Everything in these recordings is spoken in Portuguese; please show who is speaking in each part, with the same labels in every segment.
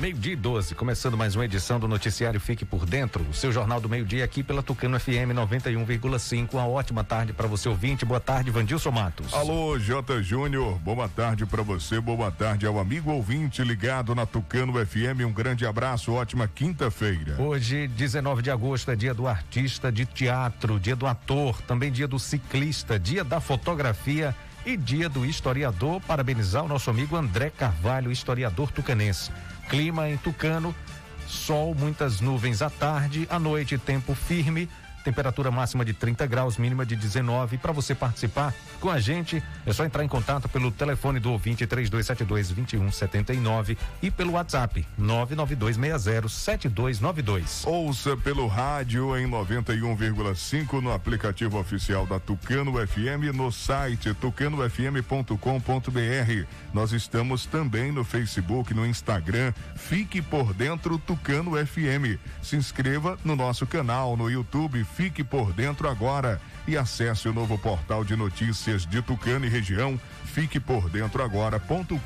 Speaker 1: Meio-dia 12, começando mais uma edição do Noticiário Fique por Dentro, o seu jornal do meio-dia aqui pela Tucano FM 91,5. Uma ótima tarde para você ouvinte. Boa tarde, Vandilson Matos.
Speaker 2: Alô, J. Júnior. Boa tarde para você. Boa tarde ao amigo ouvinte ligado na Tucano FM. Um grande abraço. Ótima quinta-feira.
Speaker 1: Hoje, 19 de agosto, é dia do artista de teatro, dia do ator, também dia do ciclista, dia da fotografia e dia do historiador. Parabenizar o nosso amigo André Carvalho, historiador tucanense. Clima em Tucano, sol, muitas nuvens à tarde, à noite tempo firme, temperatura máxima de 30 graus, mínima de 19. Para você participar com a gente, é só entrar em contato pelo telefone do ouvinte 3272 2179 e pelo WhatsApp 992607292.
Speaker 2: Ouça pelo rádio em 91,5 no aplicativo oficial da Tucano FM no site tucanofm.com.br. Nós estamos também no Facebook, no Instagram. Fique por dentro Tucano FM. Se inscreva no nosso canal no YouTube Fique por dentro agora e acesse o novo portal de notícias de Tucano e região Fique por dentro agora.com.br.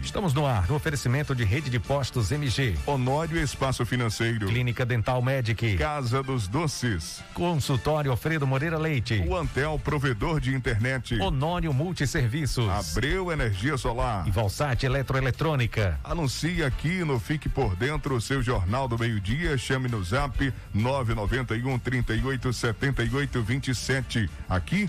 Speaker 1: Estamos no ar, no oferecimento de rede de postos MG.
Speaker 2: Honório Espaço Financeiro.
Speaker 1: Clínica Dental Medic.
Speaker 2: Casa dos Doces.
Speaker 1: Consultório Alfredo Moreira Leite.
Speaker 2: O Antel Provedor de Internet.
Speaker 1: Honório Multisserviços.
Speaker 2: Abreu Energia Solar.
Speaker 1: E Valsat Eletroeletrônica.
Speaker 2: Anuncie aqui no Fique por Dentro o seu Jornal do Meio-Dia. Chame no zap 991 38 78 27. Aqui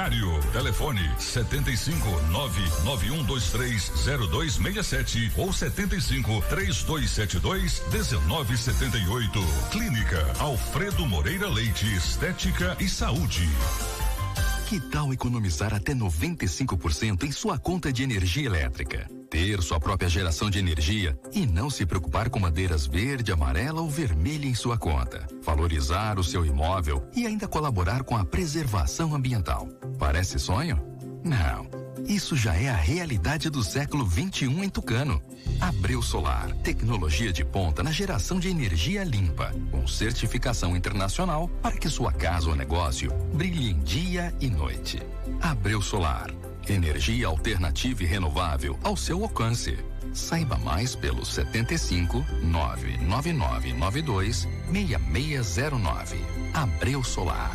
Speaker 3: horário. Telefone 75 99123 0267 ou 75 3272 1978. Clínica Alfredo Moreira Leite Estética e Saúde.
Speaker 4: Que tal economizar até 95% em sua conta de energia elétrica? Ter sua própria geração de energia e não se preocupar com madeiras verde, amarela ou vermelha em sua conta. Valorizar o seu imóvel e ainda colaborar com a preservação ambiental. Parece sonho? Não. Isso já é a realidade do século 21 em Tucano. Abreu Solar, tecnologia de ponta na geração de energia limpa, com certificação internacional para que sua casa ou negócio brilhe em dia e noite. Abreu Solar, energia alternativa e renovável ao seu alcance. Saiba mais pelo 75 99992 6609. Abreu Solar.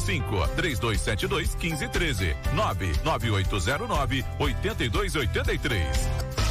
Speaker 5: 75 3272 1513 99809 8283.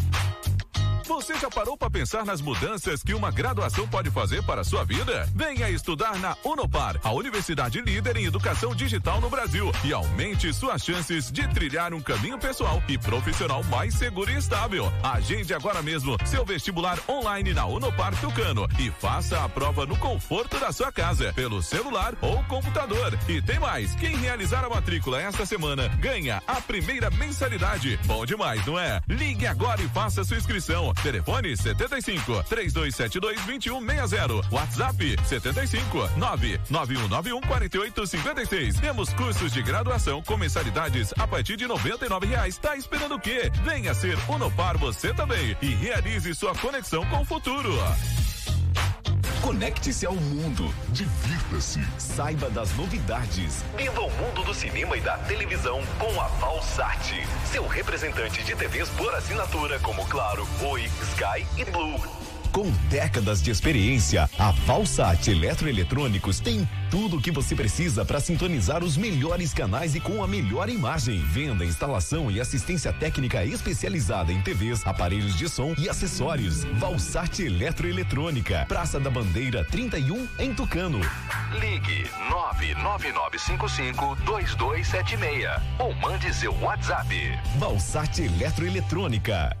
Speaker 5: Você já parou para pensar nas mudanças que uma graduação pode fazer para a sua vida? Venha estudar na Unopar, a universidade líder em educação digital no Brasil, e aumente suas chances de trilhar um caminho pessoal e profissional mais seguro e estável. Agende agora mesmo seu vestibular online na Unopar Tucano e faça a prova no conforto da sua casa, pelo celular ou computador. E tem mais, quem realizar a matrícula esta semana ganha a primeira mensalidade. Bom demais, não é? Ligue agora e faça sua inscrição. Telefone 75 3272 2160. WhatsApp 75 99191 4856. Temos cursos de graduação com mensalidades a partir de R$ reais. Tá esperando o quê? Venha ser Unopar você também e realize sua conexão com o futuro.
Speaker 6: Conecte-se ao mundo. Divirta-se. Saiba das novidades. Viva o mundo do cinema e da televisão com a Valsat. Seu representante de TVs por assinatura como Claro, Oi, Sky e Blue. Com décadas de experiência, a Falsat Eletroeletrônicos tem tudo o que você precisa para sintonizar os melhores canais e com a melhor imagem. Venda, instalação e assistência técnica especializada em TVs, aparelhos de som e acessórios. Valsat Eletroeletrônica, Praça da Bandeira 31, em Tucano. Ligue 99955 2276 ou mande seu WhatsApp. Valsat Eletroeletrônica.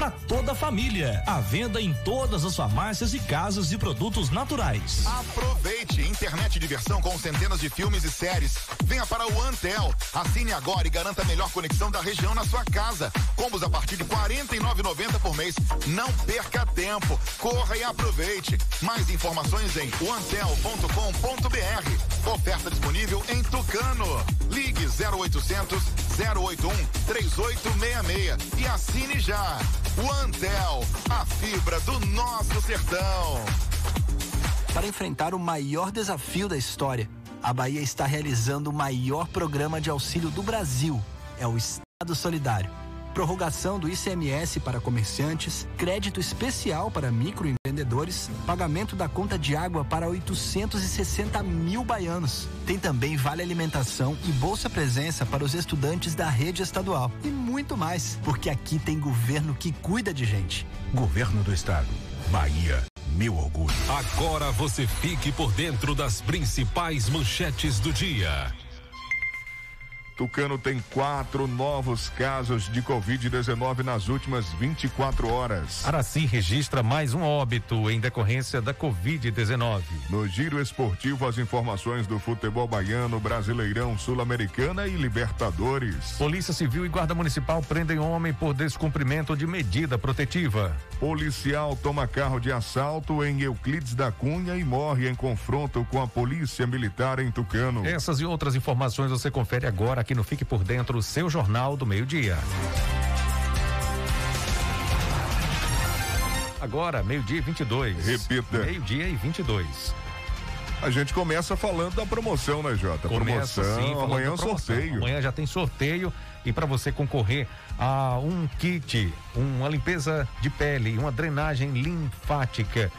Speaker 7: para toda a família. A venda em todas as farmácias e casas de produtos naturais.
Speaker 8: Aproveite internet diversão com centenas de filmes e séries. Venha para o Antel. Assine agora e garanta a melhor conexão da região na sua casa. Combos a partir de R$ 49,90 por mês. Não perca tempo. Corra e aproveite. Mais informações em antel.com.br. Oferta disponível em Tucano. Ligue 0800 081 3866 e assine já. O Antel, a fibra do nosso sertão.
Speaker 9: Para enfrentar o maior desafio da história, a Bahia está realizando o maior programa de auxílio do Brasil. É o Estado Solidário prorrogação do ICMS para comerciantes, crédito especial para microempreendedores, pagamento da conta de água para 860 mil baianos. Tem também vale alimentação e bolsa presença para os estudantes da rede estadual. E muito mais, porque aqui tem governo que cuida de gente.
Speaker 10: Governo do Estado. Bahia. Meu orgulho.
Speaker 11: Agora você fique por dentro das principais manchetes do dia.
Speaker 2: Tucano tem quatro novos casos de Covid-19 nas últimas 24 horas.
Speaker 1: Araci registra mais um óbito em decorrência da Covid-19.
Speaker 2: No giro esportivo, as informações do futebol baiano, Brasileirão, Sul-Americana e Libertadores.
Speaker 1: Polícia Civil e Guarda Municipal prendem homem por descumprimento de medida protetiva.
Speaker 2: Policial toma carro de assalto em Euclides da Cunha e morre em confronto com a Polícia Militar em Tucano.
Speaker 1: Essas e outras informações você confere agora aqui no Fique por Dentro, seu Jornal do Meio-Dia. Agora, meio-dia e 22.
Speaker 2: Repita.
Speaker 1: Meio-dia e 22.
Speaker 2: A gente começa falando da promoção, né, Jota?
Speaker 1: Começa,
Speaker 2: promoção,
Speaker 1: sim,
Speaker 2: amanhã é sorteio.
Speaker 1: Amanhã já tem sorteio e para você concorrer a um kit, uma limpeza de pele, uma drenagem linfática,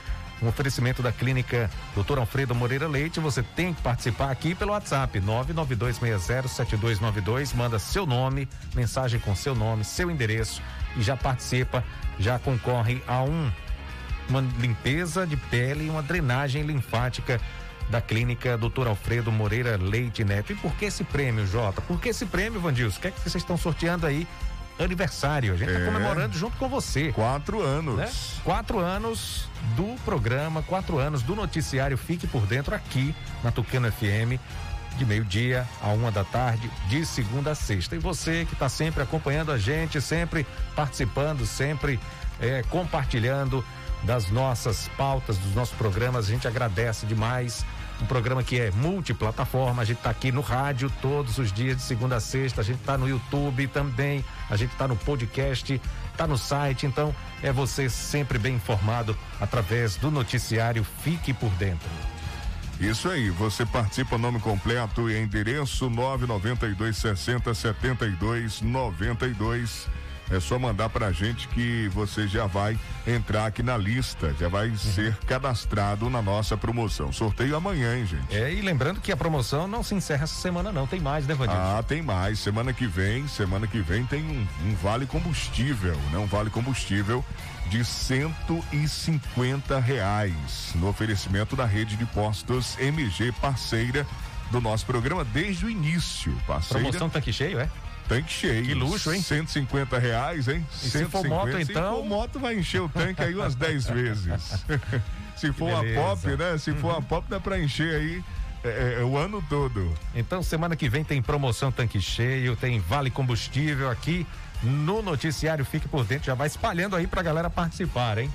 Speaker 1: um oferecimento da clínica Dr. Alfredo Moreira Leite, você tem que participar aqui pelo WhatsApp 992607292, manda seu nome, mensagem com seu nome, seu endereço e já participa, já concorre a um uma limpeza de pele e uma drenagem linfática da clínica Dr. Alfredo Moreira Leite Neto. E por que esse prêmio, Jota? Por que esse prêmio, Vandilson? O que é que vocês estão sorteando aí? Aniversário. A gente está
Speaker 2: É.
Speaker 1: comemorando junto com você.
Speaker 2: Quatro anos.
Speaker 1: Né? Quatro anos do programa, quatro anos do noticiário Fique por Dentro aqui na Tucano FM. De meio-dia a uma da tarde, de segunda a sexta. E você que está sempre acompanhando a gente, sempre participando, sempre eh, compartilhando das nossas pautas, dos nossos programas, a gente agradece demais. Um programa que é multiplataforma, a gente está aqui no rádio todos os dias, de segunda a sexta, a gente está no YouTube também, a gente está no podcast, está no site, então é você sempre bem informado através do noticiário Fique por Dentro.
Speaker 2: Isso aí, você participa, nome completo e endereço 992 60 72 92. É só mandar pra gente que você já vai entrar aqui na lista, já vai ser cadastrado na nossa promoção. Sorteio amanhã, hein, gente?
Speaker 1: É, e lembrando que a promoção não se encerra essa semana, não, tem mais, né, Vandilson?
Speaker 2: Ah, tem mais. Semana que vem, semana que vem tem um, um vale combustível, né? Um vale combustível de 150 reais no oferecimento da rede de postos MG parceira do nosso programa desde o início. Parceira.
Speaker 1: Promoção tanque cheio, é?
Speaker 2: Tanque cheio.
Speaker 1: Que luxo, hein?
Speaker 2: 150 reais, hein?
Speaker 1: E se for moto,
Speaker 2: Se
Speaker 1: então?
Speaker 2: for moto, vai encher o tanque aí umas 10 vezes. se for
Speaker 1: beleza.
Speaker 2: pop, né? Se for uma pop, dá pra encher aí é, é, o ano todo.
Speaker 1: Então, semana que vem tem promoção tanque cheio, tem vale combustível aqui no noticiário Fique por Dentro. Já vai espalhando aí pra galera participar, hein?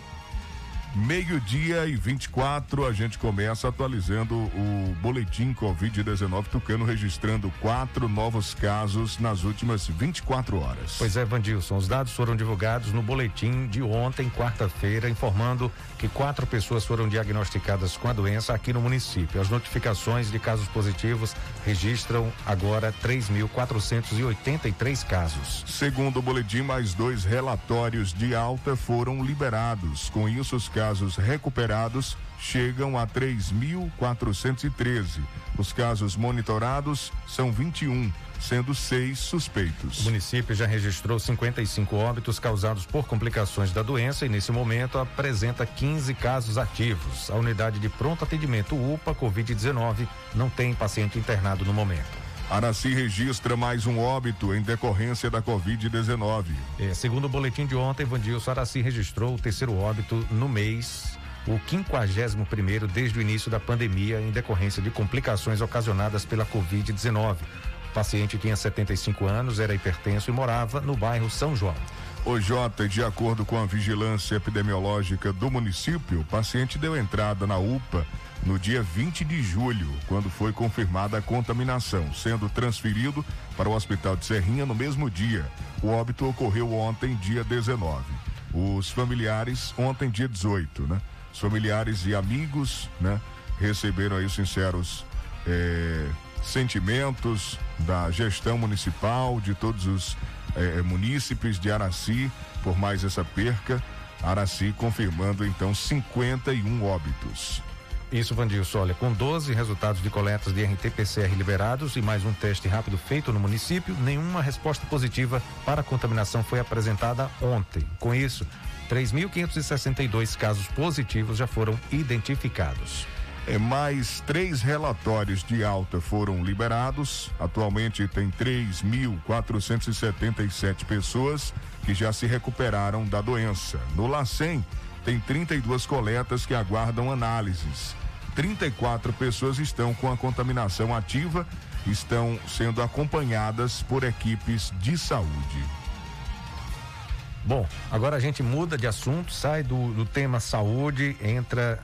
Speaker 2: Meio-dia e 24, a gente começa atualizando o boletim Covid-19 Tucano, registrando quatro novos casos nas últimas 24 horas.
Speaker 1: Pois é, Vandilson, os dados foram divulgados no boletim de ontem, quarta-feira, informando que quatro pessoas foram diagnosticadas com a doença aqui no município. As notificações de casos positivos registram agora 3.483 casos.
Speaker 2: Segundo o boletim, mais dois relatórios de alta foram liberados. Com isso, os casos recuperados chegam a 3.413. Os casos monitorados são 21, sendo seis suspeitos.
Speaker 1: O município já registrou 55 óbitos causados por complicações da doença e, nesse momento, apresenta 15 casos ativos. A unidade de pronto atendimento UPA Covid-19 não tem paciente internado no momento.
Speaker 2: Araci registra mais um óbito em decorrência da Covid-19.
Speaker 1: É, segundo o boletim de ontem, Vandilson Araci registrou o terceiro óbito no mês, o 51 primeiro desde o início da pandemia, em decorrência de complicações ocasionadas pela Covid-19. O paciente tinha 75 anos, era hipertenso e morava no bairro São João.
Speaker 2: O Jota, de acordo com a vigilância epidemiológica do município, o paciente deu entrada na UPA no dia 20 de julho, quando foi confirmada a contaminação, sendo transferido para o Hospital de Serrinha no mesmo dia. O óbito ocorreu ontem, dia 19. Os familiares, ontem, dia 18, né? Os familiares e amigos, né? Receberam aí os sinceros eh, sentimentos da gestão municipal, de todos os eh, munícipes de Araci, por mais essa perca. Araci confirmando então 51 óbitos.
Speaker 1: Isso, Vandilson, olha, com 12 resultados de coletas de RT-PCR liberados e mais um teste rápido feito no município, nenhuma resposta positiva para a contaminação foi apresentada ontem. Com isso, 3.562 casos positivos já foram identificados.
Speaker 2: É, mais três relatórios de alta foram liberados. Atualmente tem 3.477 pessoas que já se recuperaram da doença. No LACEN, tem 32 coletas que aguardam análises. 34 pessoas estão com a contaminação ativa, estão sendo acompanhadas por equipes de saúde.
Speaker 1: Bom, agora a gente muda de assunto, sai do, do tema saúde, entra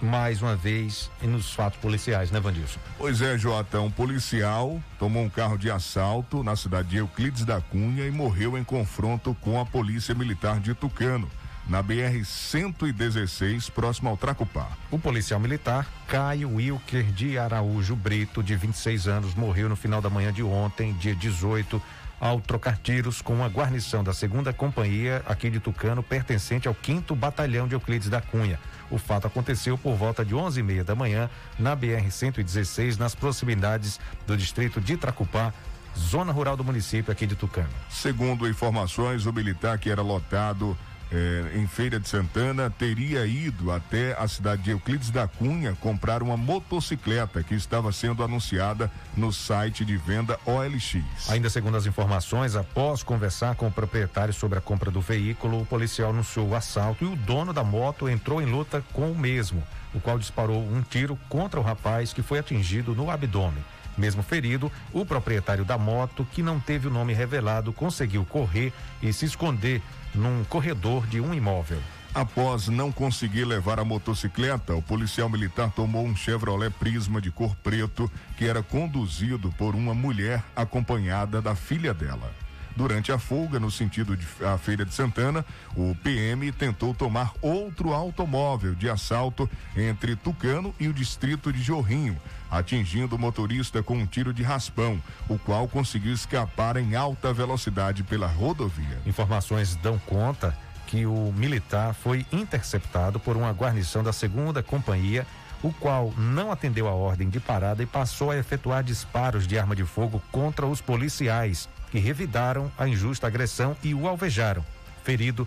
Speaker 1: mais uma vez nos fatos policiais, né, Vandilson?
Speaker 2: Pois é, Jota, um policial tomou um carro de assalto na cidade de Euclides da Cunha e morreu em confronto com a polícia militar de Tucano. Na BR-116, próximo ao Tracupá.
Speaker 1: O policial militar Caio Wilker de Araújo Brito, de 26 anos, morreu no final da manhã de ontem, dia 18, ao trocar tiros com uma guarnição da segunda companhia aqui de Tucano, pertencente ao 5 Batalhão de Euclides da Cunha. O fato aconteceu por volta de 11 e meia da manhã na BR-116, nas proximidades do distrito de Tracupá, zona rural do município aqui de Tucano.
Speaker 2: Segundo informações, o militar que era lotado eh, em Feira de Santana teria ido até a cidade de Euclides da Cunha comprar uma motocicleta que estava sendo anunciada no site de venda OLX.
Speaker 1: Ainda segundo as informações, após conversar com o proprietário sobre a compra do veículo, o policial anunciou o assalto e o dono da moto entrou em luta com o mesmo, o qual disparou um tiro contra o rapaz que foi atingido no abdômen. Mesmo ferido, o proprietário da moto, que não teve o nome revelado, conseguiu correr e se esconder num corredor de um imóvel.
Speaker 2: Após não conseguir levar a motocicleta, o policial militar tomou um Chevrolet Prisma de cor preto que era conduzido por uma mulher acompanhada da filha dela. Durante a folga no sentido de a Feira de Santana, o PM tentou tomar outro automóvel de assalto entre Tucano e o distrito de Jorrinho, atingindo o motorista com um tiro de raspão, o qual conseguiu escapar em alta velocidade pela rodovia.
Speaker 1: Informações dão conta que o militar foi interceptado por uma guarnição da segunda companhia, o qual não atendeu a ordem de parada e passou a efetuar disparos de arma de fogo contra os policiais, que revidaram a injusta agressão e o alvejaram. Ferido,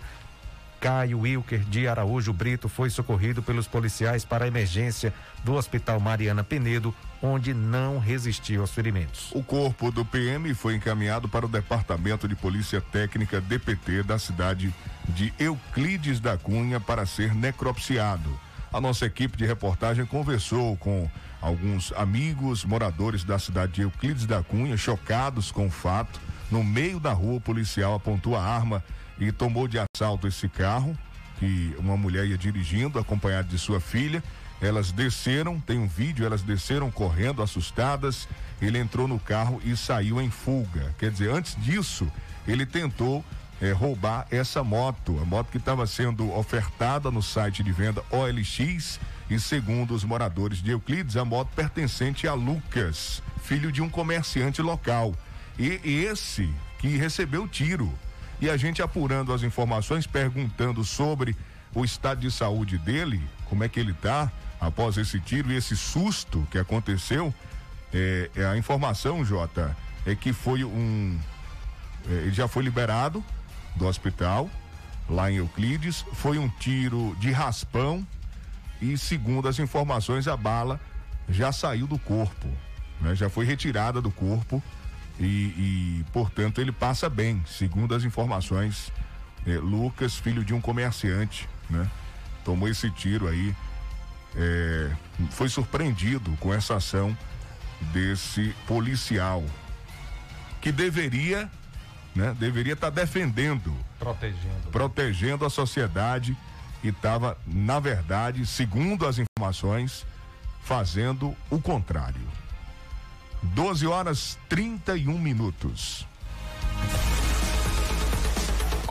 Speaker 1: Caio Wilker de Araújo Brito foi socorrido pelos policiais para a emergência do Hospital Mariana Penedo, onde não resistiu aos ferimentos.
Speaker 2: O corpo do PM foi encaminhado para o Departamento de Polícia Técnica DPT da cidade de Euclides da Cunha para ser necropsiado. A nossa equipe de reportagem conversou com alguns amigos moradores da cidade de Euclides da Cunha, chocados com o fato. No meio da rua, o policial apontou a arma e tomou de assalto esse carro que uma mulher ia dirigindo, acompanhada de sua filha. Elas desceram, tem um vídeo, elas desceram correndo, assustadas. Ele entrou no carro e saiu em fuga. Quer dizer, antes disso, ele tentou eh, roubar essa moto, a moto que estava sendo ofertada no site de venda OLX. E segundo os moradores de Euclides, a moto pertencente a Lucas, filho de um comerciante local. E esse que recebeu tiro e a gente apurando as informações, perguntando sobre o estado de saúde dele, como é que ele está após esse tiro e esse susto que aconteceu. É, é a informação, Jota, é que foi um. É, ele já foi liberado do hospital, lá em Euclides. Foi um tiro de raspão e, segundo as informações, a bala já saiu do corpo, né? já foi retirada do corpo e, e, portanto, ele passa bem, segundo as informações. É, Lucas, filho de um comerciante, né? Tomou esse tiro aí. É, foi surpreendido com essa ação desse policial que deveria, né? Deveria estar tá defendendo,
Speaker 1: protegendo,
Speaker 2: protegendo a sociedade e estava, na verdade, segundo as informações, fazendo o contrário. 12 horas 31 minutos.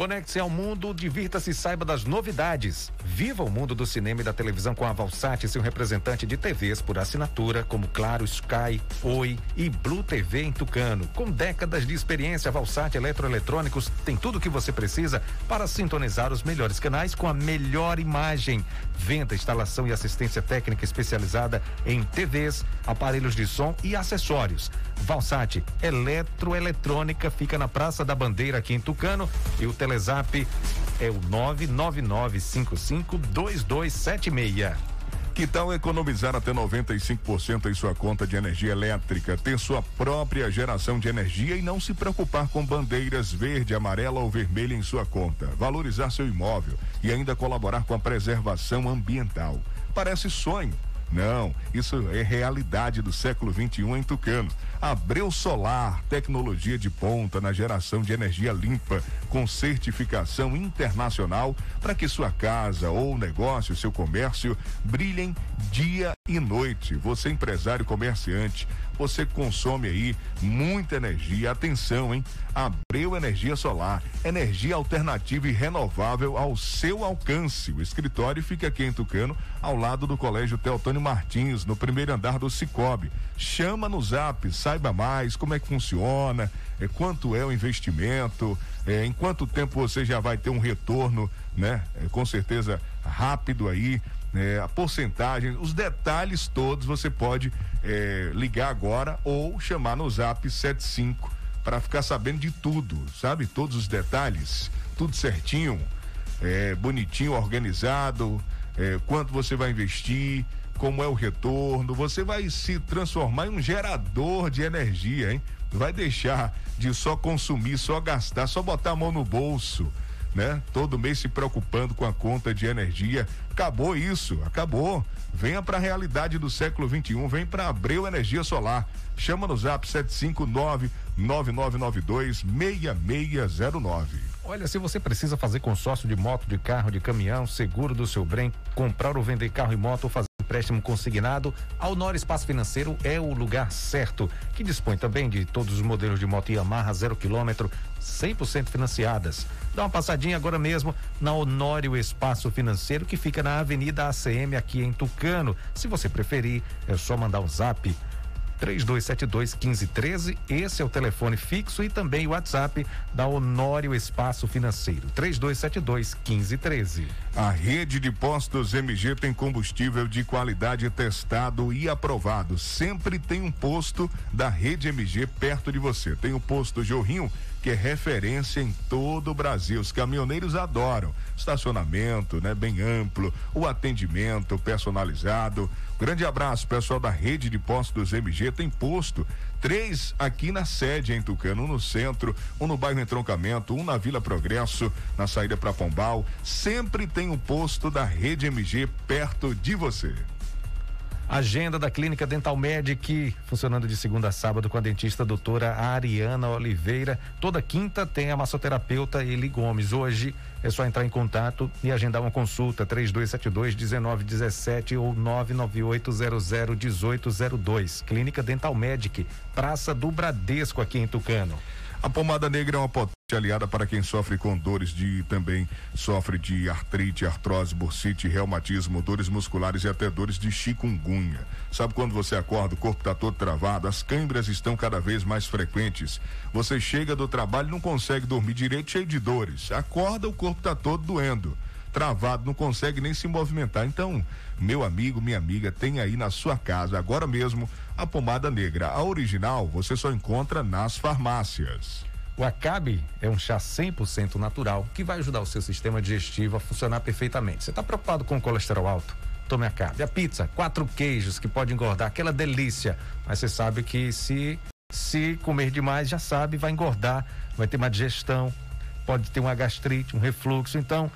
Speaker 1: Conecte-se ao mundo, divirta-se e saiba das novidades. Viva o mundo do cinema e da televisão com a Valsat, seu representante de TVs por assinatura, como Claro, Sky, Oi e Blue TV em Tucano. Com décadas de experiência, a Valsat Eletroeletrônicos tem tudo o que você precisa para sintonizar os melhores canais com a melhor imagem. Venda, instalação e assistência técnica especializada em TVs, aparelhos de som e acessórios. Valsat Eletroeletrônica fica na Praça da Bandeira aqui em Tucano e o Telezap é o 999552276.
Speaker 2: Que tal economizar até 95% em sua conta de energia elétrica, ter sua própria geração de energia e não se preocupar com bandeiras verde, amarela ou vermelha em sua conta, valorizar seu imóvel e ainda colaborar com a preservação ambiental? Parece sonho. Não, isso é realidade do século 21 em Tucano. Abreu Solar, tecnologia de ponta na geração de energia limpa, com certificação internacional para que sua casa ou negócio, seu comércio brilhem dia e noite. Você empresário comerciante, você consome aí muita energia. Atenção, hein? Abreu Energia Solar, energia alternativa e renovável ao seu alcance. O escritório fica aqui em Tucano, ao lado do Colégio Teotônio Martins, no primeiro andar do Cicobi. Chama no Zap, saiba mais como é que funciona, é, quanto é o investimento, é, em quanto tempo você já vai ter um retorno, né? É, com certeza rápido aí é, a porcentagem, os detalhes todos você pode é, ligar agora ou chamar no zap 75 para ficar sabendo de tudo, sabe? Todos os detalhes, tudo certinho, é, bonitinho, organizado, é, quanto você vai investir, como é o retorno, você vai se transformar em um gerador de energia, hein? Vai deixar de só consumir, só gastar, só botar a mão no bolso né? Todo mês se preocupando com a conta de energia. Acabou isso, acabou. Venha para a realidade do século 21, vem para Abreu Energia Solar. Chama no Zap 759 9992 6609.
Speaker 1: Olha, se você precisa fazer consórcio de moto, de carro, de caminhão, seguro do seu bem, comprar ou vender carro e moto fazer empréstimo consignado, a Honor Espaço Financeiro é o lugar certo, que dispõe também de todos os modelos de moto Yamaha zero quilômetro, 100% financiadas. Dá uma passadinha agora mesmo na Honório Espaço Financeiro, que fica na Avenida ACM aqui em Tucano. Se você preferir, é só mandar um zap 3272 1513. Esse é o telefone fixo e também o WhatsApp da Honório Espaço Financeiro. 3272 1513.
Speaker 2: A rede de postos MG tem combustível de qualidade testado e aprovado. Sempre tem um posto da rede MG perto de você. Tem o posto Jorrinho que é referência em todo o Brasil. Os caminhoneiros adoram. Estacionamento, né, bem amplo, o atendimento personalizado. Grande abraço, pessoal da rede de postos MG. Tem posto três aqui na sede em Tucano, um no centro, um no bairro Entroncamento, um na Vila Progresso, na saída para Pombal. Sempre tem um posto da rede MG perto de você.
Speaker 1: Agenda da Clínica Dental Medic, funcionando de segunda a sábado com a dentista doutora Ariana Oliveira. Toda quinta tem a massoterapeuta Eli Gomes. Hoje é só entrar em contato e agendar uma consulta 3272 1917 ou 99800 1802. Clínica Dental Medic, Praça do Bradesco aqui em Tucano.
Speaker 2: A pomada negra é uma potente aliada para quem sofre com dores de também sofre de artrite, artrose, bursite, reumatismo, dores musculares e até dores de chikungunya. Sabe quando você acorda, o corpo está todo travado, as câimbras estão cada vez mais frequentes. Você chega do trabalho e não consegue dormir direito, cheio de dores. Acorda, o corpo está todo doendo travado, não consegue nem se movimentar. Então, meu amigo, minha amiga, tem aí na sua casa agora mesmo a pomada negra. A original você só encontra nas farmácias.
Speaker 1: O Acabe é um chá 100% natural que vai ajudar o seu sistema digestivo a funcionar perfeitamente. Você está preocupado com o colesterol alto? Tome Acabe. A pizza, quatro queijos que pode engordar, aquela delícia. Mas você sabe que se se comer demais, já sabe, vai engordar, vai ter uma digestão, pode ter uma gastrite, um refluxo. Então,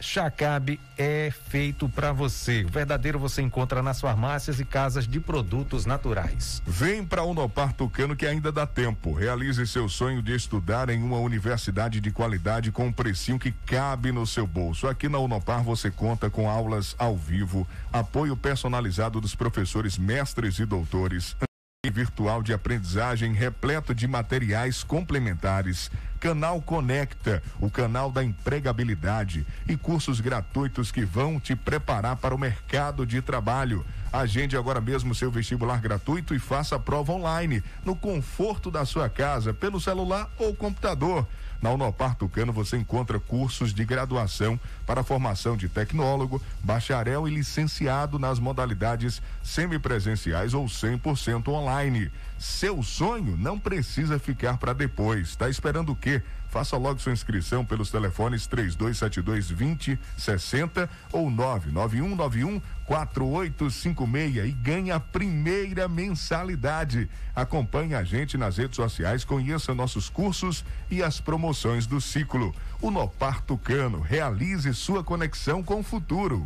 Speaker 1: Chacabe é feito para você. O verdadeiro você encontra nas farmácias e casas de produtos naturais.
Speaker 2: Vem para Unopar Tucano que ainda dá tempo. Realize seu sonho de estudar em uma universidade de qualidade com um precinho que cabe no seu bolso. Aqui na Unopar você conta com aulas ao vivo, apoio personalizado dos professores, mestres e doutores virtual de aprendizagem repleto de materiais complementares, Canal Conecta, o canal da empregabilidade e cursos gratuitos que vão te preparar para o mercado de trabalho. Agende agora mesmo seu vestibular gratuito e faça a prova online, no conforto da sua casa, pelo celular ou computador. Na Unopar Tucano você encontra cursos de graduação para formação de tecnólogo, bacharel e licenciado nas modalidades semipresenciais ou 100% online. Seu sonho não precisa ficar para depois. Está esperando o quê? Faça logo sua inscrição pelos telefones 3272 2060 ou 99191 4856 e ganhe a primeira mensalidade. Acompanhe a gente nas redes sociais, conheça nossos cursos e as promoções do ciclo. O Nopar Tucano, realize sua conexão com o futuro.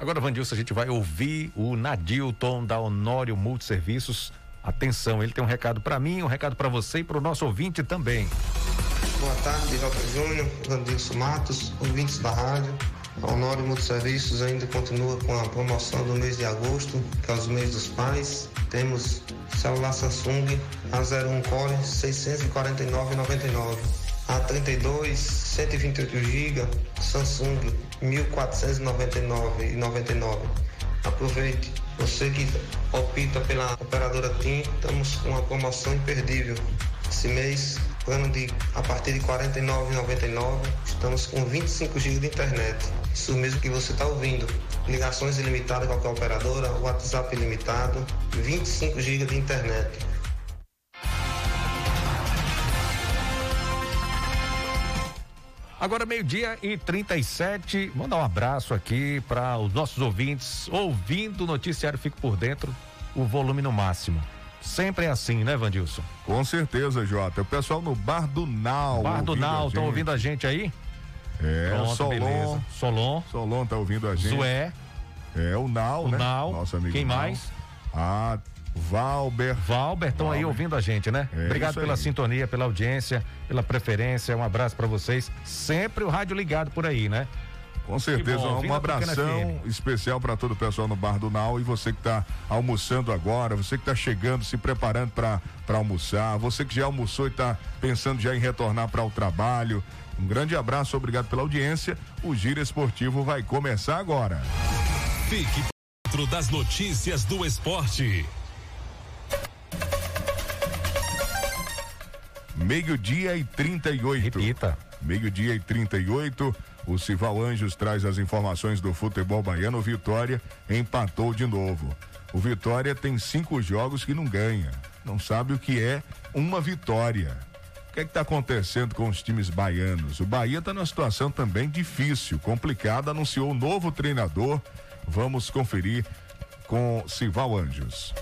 Speaker 1: Agora, Vandilson, a gente vai ouvir o Nadilton da Honório Multiserviços. Atenção, ele tem um recado para mim, um recado para você e para o nosso ouvinte também.
Speaker 12: Boa tarde, Jota Júnior, Vandilson Matos, ouvintes da rádio. A Honório Multiserviços ainda continua com a promoção do mês de agosto, que é os mês dos pais. Temos celular Samsung A01 Core 649,99. A32 128 GB Samsung 1499,99. Aproveite. Você que opta pela operadora TIM, estamos com uma promoção imperdível. Esse mês, plano de a partir de R$ 49,99, estamos com 25 GB de internet. Isso mesmo que você está ouvindo. Ligações ilimitadas com qualquer operadora, WhatsApp ilimitado, 25 GB de internet.
Speaker 1: Agora, meio-dia e 37. Mandar um abraço aqui para os nossos ouvintes, ouvindo o noticiário Fico por Dentro, o volume no máximo. Sempre é assim, né, Vandilson?
Speaker 2: Com certeza, Jota. O pessoal no Bar do Nau.
Speaker 1: Bar do Nau, estão ouvindo a gente aí?
Speaker 2: É,
Speaker 1: Pronto,
Speaker 2: Solon.
Speaker 1: beleza. Solon.
Speaker 2: Solon tá ouvindo a gente.
Speaker 1: Zué.
Speaker 2: É, o Nau,
Speaker 1: O
Speaker 2: né?
Speaker 1: Nau.
Speaker 2: Nosso amigo
Speaker 1: Quem
Speaker 2: Nau.
Speaker 1: mais?
Speaker 2: Ah, Valber.
Speaker 1: Valber, estão aí ouvindo a gente, né?
Speaker 2: É
Speaker 1: Obrigado pela sintonia, pela audiência, pela preferência. Um abraço para vocês. Sempre o rádio ligado por aí, né?
Speaker 2: Com certeza,
Speaker 1: bom,
Speaker 2: um abração especial para todo o pessoal no Bar do Nau e você que está almoçando agora, você que está chegando, se preparando para almoçar, você que já almoçou e está pensando já em retornar para o trabalho. Um grande abraço, obrigado pela audiência. O Giro Esportivo vai começar agora.
Speaker 11: Fique dentro das notícias do esporte.
Speaker 2: Meio-dia e 38.
Speaker 1: Repita.
Speaker 2: Meio-dia e 38. O Cival Anjos traz as informações do futebol baiano. Vitória empatou de novo. O Vitória tem cinco jogos que não ganha. Não sabe o que é uma vitória. O que é está acontecendo com os times baianos? O Bahia está numa situação também difícil, complicada. Anunciou um novo treinador. Vamos conferir com Cival Anjos.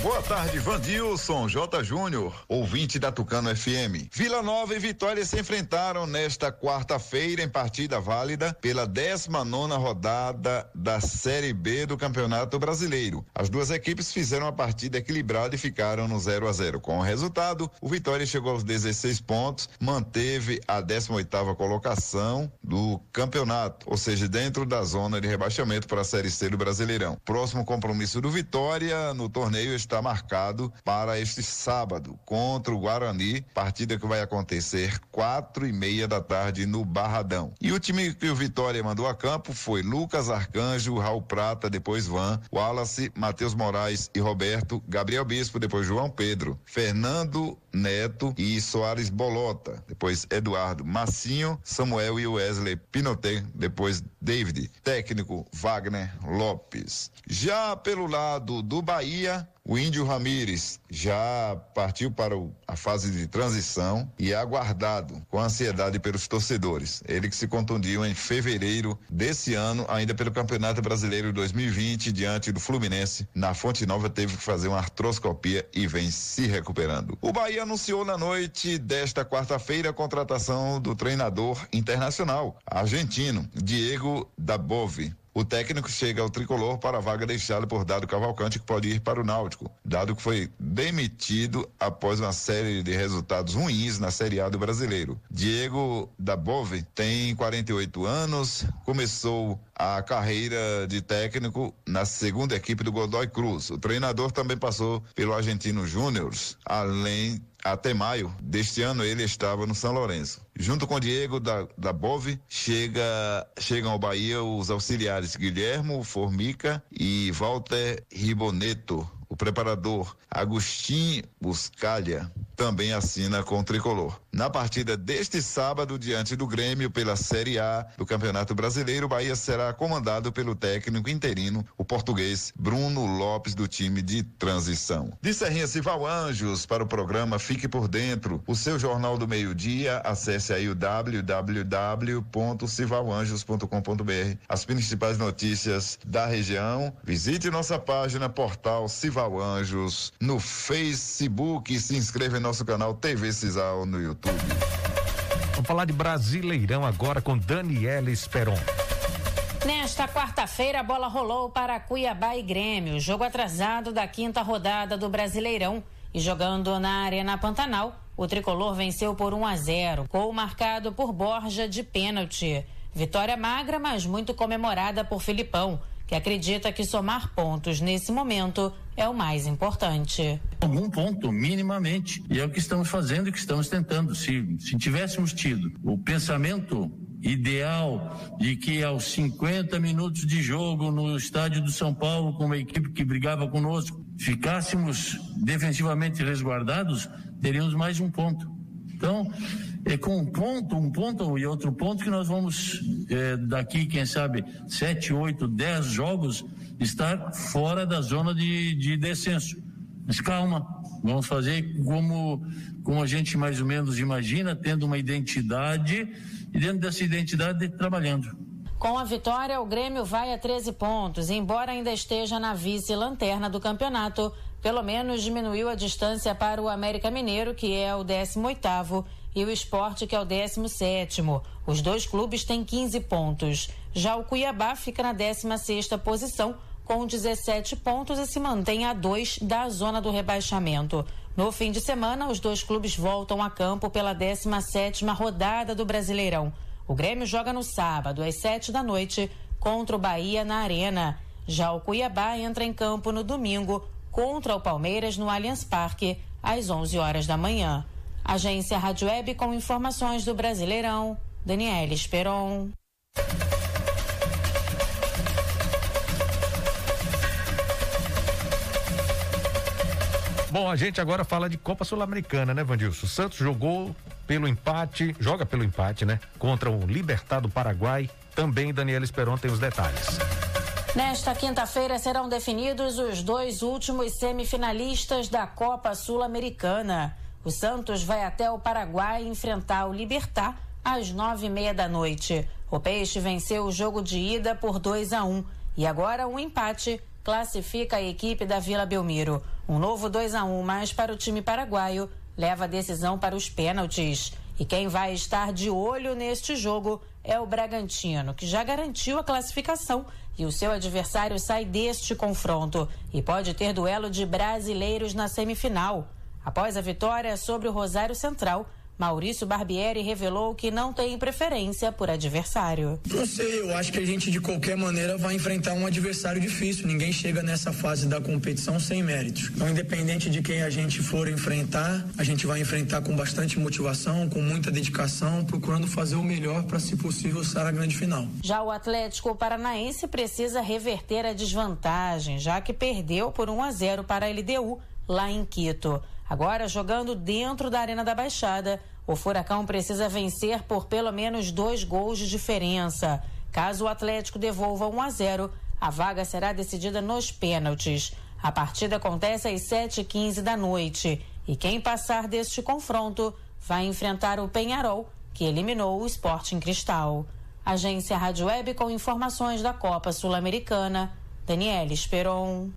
Speaker 8: Boa tarde, Vandilson J. Júnior, ouvinte da Tucano FM. Vila Nova e Vitória se enfrentaram nesta quarta-feira em partida válida pela 19 rodada da Série B do Campeonato Brasileiro. As duas equipes fizeram uma partida equilibrada e ficaram no 0 a 0. Com o resultado, o Vitória chegou aos 16 pontos, manteve a 18ª colocação do campeonato, ou seja, dentro da zona de rebaixamento para a Série C do Brasileirão. Próximo compromisso do Vitória no torneio está marcado para este sábado contra o Guarani, partida que vai acontecer quatro e meia da tarde no Barradão. E o time que o Vitória mandou a campo foi Lucas Arcanjo, Raul Prata, depois Van, Wallace, Matheus Moraes e Roberto, Gabriel Bispo, depois João Pedro, Fernando Neto e Soares Bolota, depois Eduardo Massinho, Samuel e Wesley Pinotet, depois David, técnico Wagner Lopes. Já pelo lado do Bahia, o Índio Ramírez já partiu para o- a fase de transição e é aguardado com ansiedade pelos torcedores. Ele que se contundiu em fevereiro desse ano, ainda pelo Campeonato Brasileiro 2020, diante do Fluminense. Na Fonte Nova teve que fazer uma artroscopia e vem se recuperando. O Bahia anunciou na noite desta quarta-feira a contratação do treinador internacional argentino, Diego Dabove. O técnico chega ao tricolor para a vaga deixada por Dado Cavalcante, que pode ir para o Náutico. Dado que foi demitido após uma série de resultados ruins na Série A do brasileiro. Diego Dabove tem 48 anos, começou a carreira de técnico na segunda equipe do Godoy Cruz. O treinador também passou pelo Argentino Júnior, além até maio deste ano ele estava no São Lourenço. Junto com Diego da, da Bove, chega, chegam ao Bahia os auxiliares Guilhermo Formica e Walter Riboneto. O preparador Agostinho Buscalha também assina com o tricolor. Na partida deste sábado, diante do Grêmio pela Série A do Campeonato Brasileiro, o Bahia será comandado pelo técnico interino, o português Bruno Lopes, do time de transição. De Serrinha Cival Anjos, para o programa Fique por Dentro, o seu jornal do meio-dia, acesse aí o www.civalanjos.com.br. As principais notícias da região. Visite nossa página, portal Cival Anjos, no Facebook se inscreva em nosso canal TV Cisal no YouTube.
Speaker 1: Vamos falar de Brasileirão agora com Daniela Esperon.
Speaker 13: Nesta quarta-feira, a bola rolou para Cuiabá e Grêmio, jogo atrasado da quinta rodada do Brasileirão. E jogando na Arena Pantanal, o tricolor venceu por 1 a 0, gol marcado por Borja de pênalti. Vitória magra, mas muito comemorada por Filipão, que acredita que somar pontos nesse momento é o mais importante.
Speaker 14: Algum ponto, minimamente. E é o que estamos fazendo e que estamos tentando. Se, se tivéssemos tido o pensamento ideal de que aos 50 minutos de jogo no estádio do São Paulo, com uma equipe que brigava conosco, ficássemos defensivamente resguardados, teríamos mais um ponto. Então, é com um ponto, um ponto e outro ponto que nós vamos, é, daqui, quem sabe, sete, oito, dez jogos, estar fora da zona de, de descenso. Mas calma, vamos fazer como, como a gente mais ou menos imagina, tendo uma identidade e dentro dessa identidade trabalhando.
Speaker 13: Com a vitória, o Grêmio vai a 13 pontos. Embora ainda esteja na vice-lanterna do campeonato, pelo menos diminuiu a distância para o América Mineiro, que é o 18º, e o Esporte, que é o 17º. Os dois clubes têm 15 pontos. Já o Cuiabá fica na 16ª posição, com 17 pontos e se mantém a dois da zona do rebaixamento. No fim de semana, os dois clubes voltam a campo pela 17ª rodada do Brasileirão. O Grêmio joga no sábado, às 7 da noite, contra o Bahia na Arena. Já o Cuiabá entra em campo no domingo contra o Palmeiras no Allianz Parque, às 11 horas da manhã. Agência Rádio Web com informações do Brasileirão. Daniela Esperon.
Speaker 1: Bom, a gente agora fala de Copa Sul-Americana, né, Vandilson? O Santos jogou pelo empate, joga pelo empate, né? Contra o Libertad do Paraguai. Também Daniela Esperon tem os detalhes.
Speaker 13: Nesta quinta-feira serão definidos os dois últimos semifinalistas da Copa Sul-Americana. O Santos vai até o Paraguai enfrentar o Libertar às nove e meia da noite. O Peixe venceu o jogo de ida por 2 a 1 um, e agora um empate classifica a equipe da Vila Belmiro. Um novo 2 a 1 mais para o time paraguaio leva a decisão para os pênaltis. E quem vai estar de olho neste jogo é o Bragantino, que já garantiu a classificação e o seu adversário sai deste confronto e pode ter duelo de brasileiros na semifinal. Após a vitória sobre o Rosário Central, Maurício Barbieri revelou que não tem preferência por adversário.
Speaker 15: Não sei, eu acho que a gente de qualquer maneira vai enfrentar um adversário difícil. Ninguém chega nessa fase da competição sem méritos. Então, independente de quem a gente for enfrentar, a gente vai enfrentar com bastante motivação, com muita dedicação, procurando fazer o melhor para, se possível, estar a grande final.
Speaker 13: Já o Atlético Paranaense precisa reverter a desvantagem, já que perdeu por 1 a 0 para a LDU lá em Quito. Agora, jogando dentro da Arena da Baixada, o Furacão precisa vencer por pelo menos dois gols de diferença. Caso o Atlético devolva 1 a 0, a vaga será decidida nos pênaltis. A partida acontece às 7h15 da noite e quem passar deste confronto vai enfrentar o Penharol, que eliminou o Sporting Cristal. Agência Rádio Web com informações da Copa Sul-Americana. Daniela Esperon.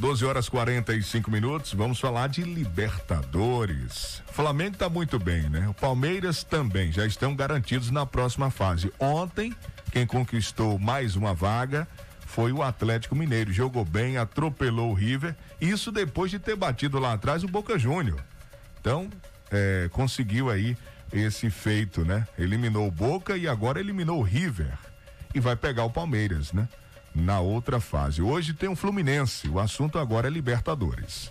Speaker 2: 12 horas 45 minutos, vamos falar de Libertadores. Flamengo está muito bem, né? O Palmeiras também já estão garantidos na próxima fase. Ontem, quem conquistou mais uma vaga foi o Atlético Mineiro. Jogou bem, atropelou o River. Isso depois de ter batido lá atrás o Boca Júnior. Então, é, conseguiu aí esse feito, né? Eliminou o Boca e agora eliminou o River. E vai pegar o Palmeiras, né? Na outra fase. Hoje tem o um Fluminense, o assunto agora é Libertadores.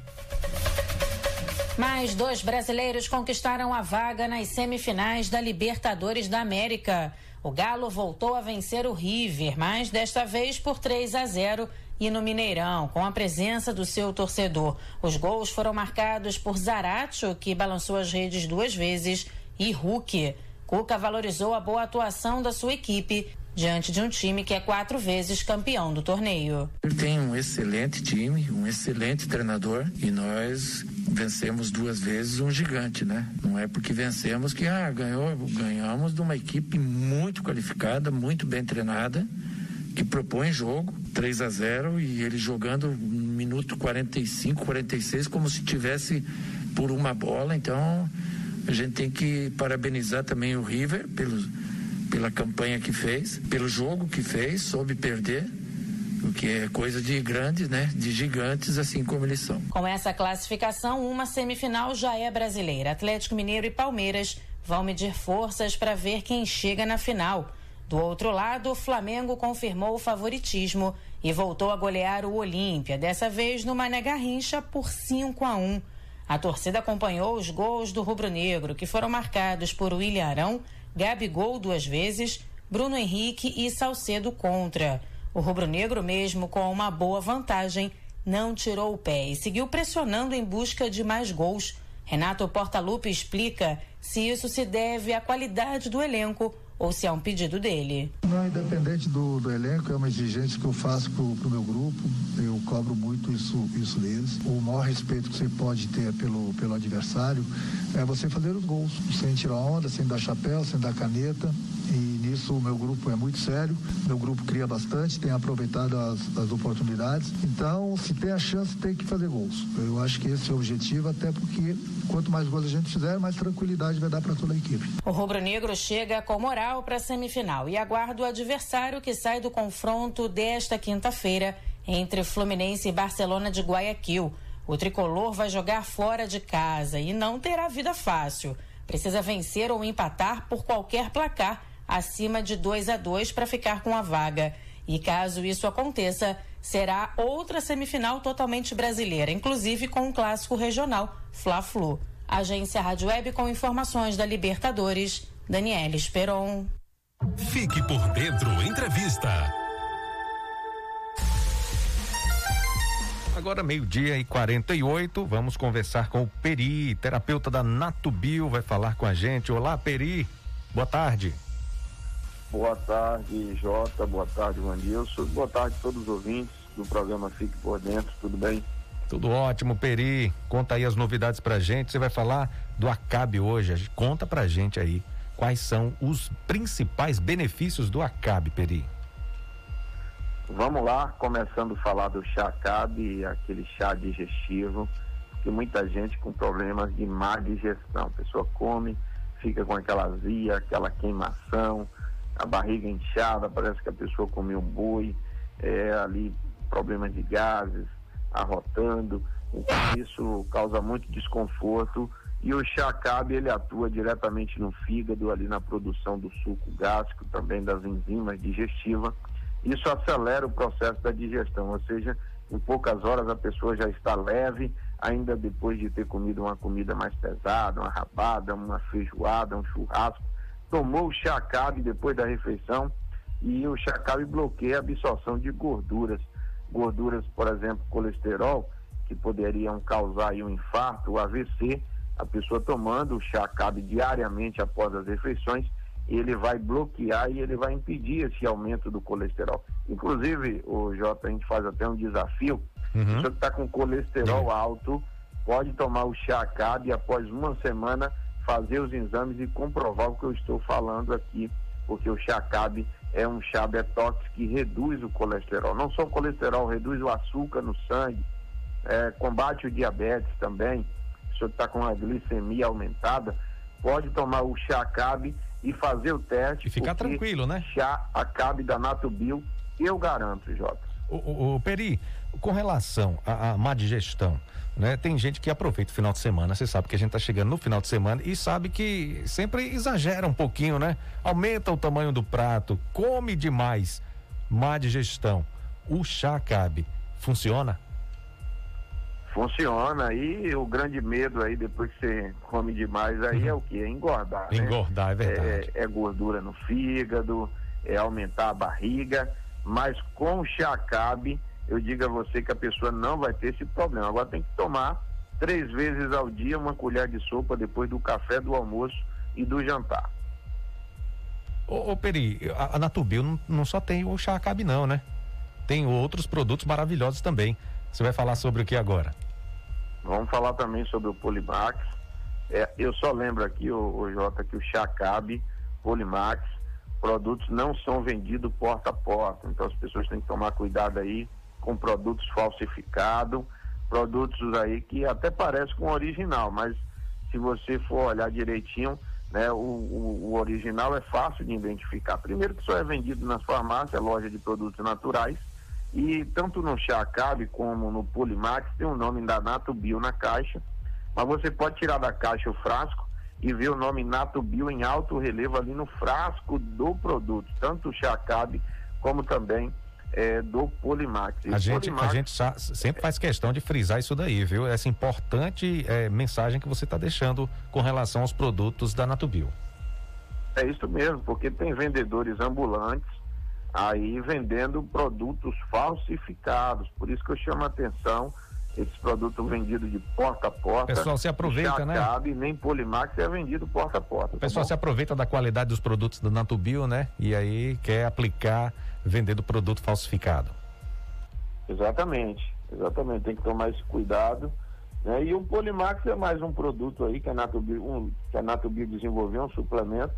Speaker 13: Mais dois brasileiros conquistaram a vaga nas semifinais da Libertadores da América. O Galo voltou a vencer o River, mas desta vez por 3 a 0 e no Mineirão, com a presença do seu torcedor. Os gols foram marcados por Zaratio, que balançou as redes duas vezes, e Hulk. Cuca valorizou a boa atuação da sua equipe diante de um time que é quatro vezes campeão do torneio.
Speaker 14: Ele tem um excelente time, um excelente treinador e nós vencemos duas vezes um gigante, né? Não é porque vencemos que ah, ganhou, ganhamos de uma equipe muito qualificada, muito bem treinada, que propõe jogo, 3 a 0 e ele jogando minuto 45, 46 como se tivesse por uma bola, então a gente tem que parabenizar também o River pelos pela campanha que fez, pelo jogo que fez, soube perder, o que é coisa de grandes, né? De gigantes, assim como eles são.
Speaker 13: Com essa classificação, uma semifinal já é brasileira. Atlético Mineiro e Palmeiras vão medir forças para ver quem chega na final. Do outro lado, o Flamengo confirmou o favoritismo e voltou a golear o Olímpia, dessa vez no Mané Garrincha por 5 a 1. A torcida acompanhou os gols do rubro-negro, que foram marcados por William Arão, Gabigol duas vezes, Bruno Henrique e Salcedo contra. O rubro-negro, mesmo com uma boa vantagem, não tirou o pé e seguiu pressionando em busca de mais gols. Renato Portaluppi explica se isso se deve à qualidade do elenco ou se é um pedido dele.
Speaker 16: Não, independente do, do elenco, é uma exigência que eu faço pro, pro meu grupo, eu cobro muito isso, isso deles. O maior respeito que você pode ter pelo, pelo adversário é você fazer os gols, sem tirar onda, sem dar chapéu, sem dar caneta. E nisso o meu grupo é muito sério, meu grupo cria bastante, tem aproveitado as, as oportunidades. Então, se tem a chance, tem que fazer gols. Eu acho que esse é o objetivo, até porque quanto mais gols a gente fizer, mais tranquilidade vai dar para toda a equipe.
Speaker 13: O rubro-negro chega com moral para a semifinal e aguarda o adversário que sai do confronto desta quinta-feira entre Fluminense e Barcelona de Guayaquil. O tricolor vai jogar fora de casa e não terá vida fácil. Precisa vencer ou empatar por qualquer placar acima de 2 a 2 para ficar com a vaga. E caso isso aconteça, será outra semifinal totalmente brasileira, inclusive com um clássico regional, Fla-Flu. Agência Rádio Web com informações da Libertadores, Daniela Esperon.
Speaker 11: Fique por dentro, entrevista.
Speaker 1: Agora meio-dia e 48, vamos conversar com o Peri, terapeuta da Natubio, vai falar com a gente. Olá, Peri. Boa tarde.
Speaker 17: Boa tarde, Jota. Boa tarde, Vanilson. Boa tarde a todos os ouvintes do programa Fique por Dentro. Tudo bem?
Speaker 1: Tudo ótimo, Peri. Conta aí as novidades pra gente. Você vai falar do Acabe hoje. Conta pra gente aí quais são os principais benefícios do Acabe, Peri.
Speaker 17: Vamos lá, começando a falar do chá Acabe, aquele chá digestivo, que muita gente com problemas de má digestão. A pessoa come, fica com aquela azia, aquela queimação, a barriga inchada, parece que a pessoa comeu um boi, é, ali problemas de gases, arrotando, isso causa muito desconforto e o chá cabe ele atua diretamente no fígado, ali na produção do suco gástrico, também das enzimas digestivas. Isso acelera o processo da digestão, ou seja, em poucas horas a pessoa já está leve, ainda depois de ter comido uma comida mais pesada, uma rabada, uma feijoada, um churrasco, tomou o chá cabe depois da refeição e o chá cabe bloqueia a absorção de gorduras. Gorduras, por exemplo, colesterol, que poderiam causar um infarto, o AVC, a pessoa tomando o chá cabe diariamente após as refeições, ele vai bloquear e ele vai impedir esse aumento do colesterol. Inclusive, o Jota, a gente faz até um desafio, uhum. a pessoa que está com colesterol alto, pode tomar o chá cabe após uma semana fazer os exames e comprovar o que eu estou falando aqui, porque o chá cabe é um chá detox que reduz o colesterol. Não só o colesterol, reduz o açúcar no sangue, é, combate o diabetes também. Se você está com a glicemia aumentada, pode tomar o chá cabe e fazer o teste.
Speaker 1: E ficar tranquilo, né?
Speaker 17: Chá acabe da Natubio, eu garanto, Jota.
Speaker 1: O, o, o Peri, com relação à má digestão, né? Tem gente que aproveita o final de semana, você sabe que a gente está chegando no final de semana e sabe que sempre exagera um pouquinho, né? Aumenta o tamanho do prato, come demais, má digestão. O chá cabe, funciona?
Speaker 17: Funciona e o grande medo aí depois que você come demais aí uhum. é o que? É engordar.
Speaker 1: Né? Engordar,
Speaker 17: né?
Speaker 1: é verdade.
Speaker 17: É, é gordura no fígado, é aumentar a barriga, mas com o chá cabe eu digo a você que a pessoa não vai ter esse problema. Agora tem que tomar três vezes ao dia uma colher de sopa depois do café, do almoço e do jantar.
Speaker 1: Ô, ô Peri, a, a Natubio não, não, só tem o chá cabe não, né? Tem outros produtos maravilhosos também. Você vai falar sobre o que agora?
Speaker 17: Vamos falar também sobre o Polimax. É, eu só lembro aqui, o, o Jota, que o chá cabe, Polimax, produtos não são vendidos porta a porta. Então as pessoas têm que tomar cuidado aí com produtos falsificados, produtos aí que até parecem com o original, mas se você for olhar direitinho, né? O, o, o, original é fácil de identificar. Primeiro que só é vendido nas farmácias, loja de produtos naturais, e tanto no chá Cabe como no Polimax tem o nome da Nato Bio na caixa, mas você pode tirar da caixa o frasco e ver o nome Nato Bio em alto relevo ali no frasco do produto, tanto o chá Cabe como também é, do Polimax.
Speaker 1: a gente, Polimax, a gente sempre faz questão de frisar isso daí, viu? Essa importante é, mensagem que você está deixando com relação aos produtos da Natubio.
Speaker 17: É isso mesmo, porque tem vendedores ambulantes aí vendendo produtos falsificados. Por isso que eu chamo a atenção esse produto vendido de porta a porta.
Speaker 1: Pessoal se aproveita, né?
Speaker 17: Cabe, nem Polimax é vendido porta a porta.
Speaker 1: O pessoal tá se aproveita da qualidade dos produtos da Natubio, né? E aí quer aplicar vendendo produto falsificado.
Speaker 17: Exatamente, exatamente. Tem que tomar esse cuidado. Né? E o Polimax é mais um produto aí que a Natubio, um, que a Natubio desenvolveu, um suplemento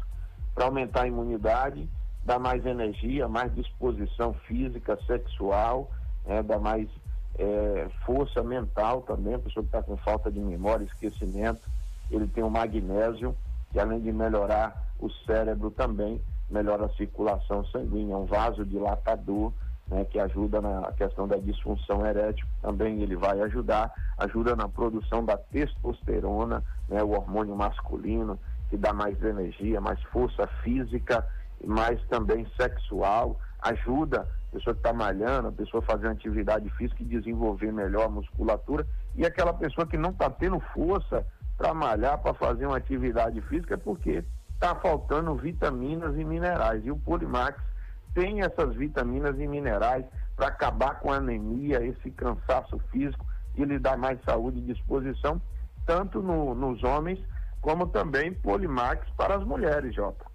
Speaker 17: para aumentar a imunidade, dar mais energia, mais disposição física, sexual, né? dar mais é, força mental também, a pessoa que está com falta de memória, esquecimento. Ele tem o magnésio, que além de melhorar o cérebro também, melhora a circulação sanguínea, um vasodilatador, né, que ajuda na questão da disfunção erétil, também ele vai ajudar, ajuda na produção da testosterona, né, o hormônio masculino, que dá mais energia, mais força física, mais também sexual, ajuda a pessoa que está malhando, a pessoa fazer atividade física e desenvolver melhor a musculatura, e aquela pessoa que não está tendo força para malhar, para fazer uma atividade física, é porque está faltando vitaminas e minerais. E o Polimax tem essas vitaminas e minerais para acabar com a anemia, esse cansaço físico e lhe dar mais saúde e disposição, tanto no, nos homens como também Polimax para as mulheres, Jota.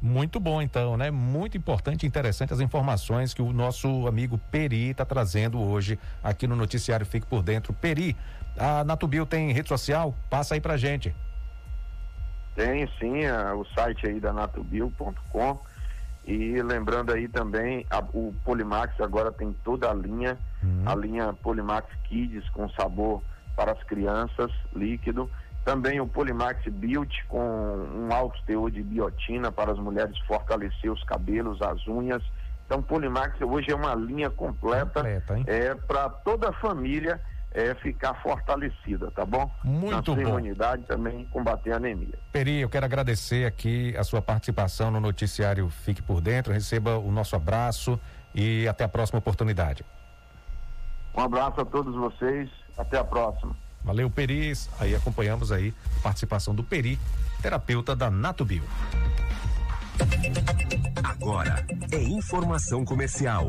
Speaker 1: Muito bom, então, né? Muito importante e interessante as informações que o nosso amigo Peri está trazendo hoje aqui no Noticiário Fique por Dentro. Peri, a Natubio tem rede social? Passa aí pra gente.
Speaker 17: Tem sim, a, o site aí da natubio.com e lembrando aí também, a, o Polimax agora tem toda a linha, uhum. a linha Polimax Kids com sabor para as crianças, líquido. Também o Polimax Built com um alto teor de biotina para as mulheres fortalecer os cabelos, as unhas. Então, Polimax hoje é uma linha completa, completa é para toda a família é, ficar fortalecida, tá bom?
Speaker 1: Muito Na
Speaker 17: bom. imunidade também combater a anemia.
Speaker 1: Peri, eu quero agradecer aqui a sua participação no noticiário Fique por Dentro. Receba o nosso abraço e até a próxima oportunidade.
Speaker 17: Um abraço a todos vocês, até a próxima.
Speaker 1: Valeu, Peri. Aí acompanhamos aí a participação do Peri, terapeuta da Natubio.
Speaker 6: Agora é informação comercial.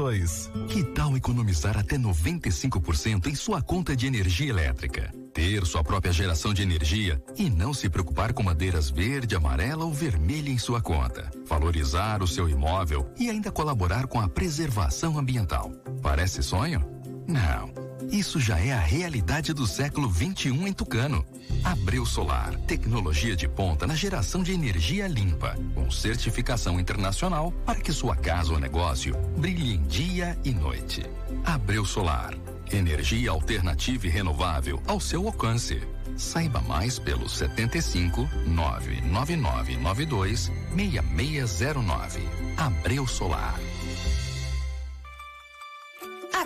Speaker 4: Que tal economizar até 95% em sua conta de energia elétrica? Ter sua própria geração de energia e não se preocupar com madeiras verde, amarela ou vermelha em sua conta. Valorizar o seu imóvel e ainda colaborar com a preservação ambiental. Parece sonho? Não. Isso já é a realidade do século 21 em Tucano. Abreu Solar, tecnologia de ponta na geração de energia limpa, com certificação internacional para que sua casa ou negócio brilhe em dia e noite. Abreu Solar, energia alternativa e renovável ao seu alcance. Saiba mais pelo 75 99992 6609. Abreu Solar.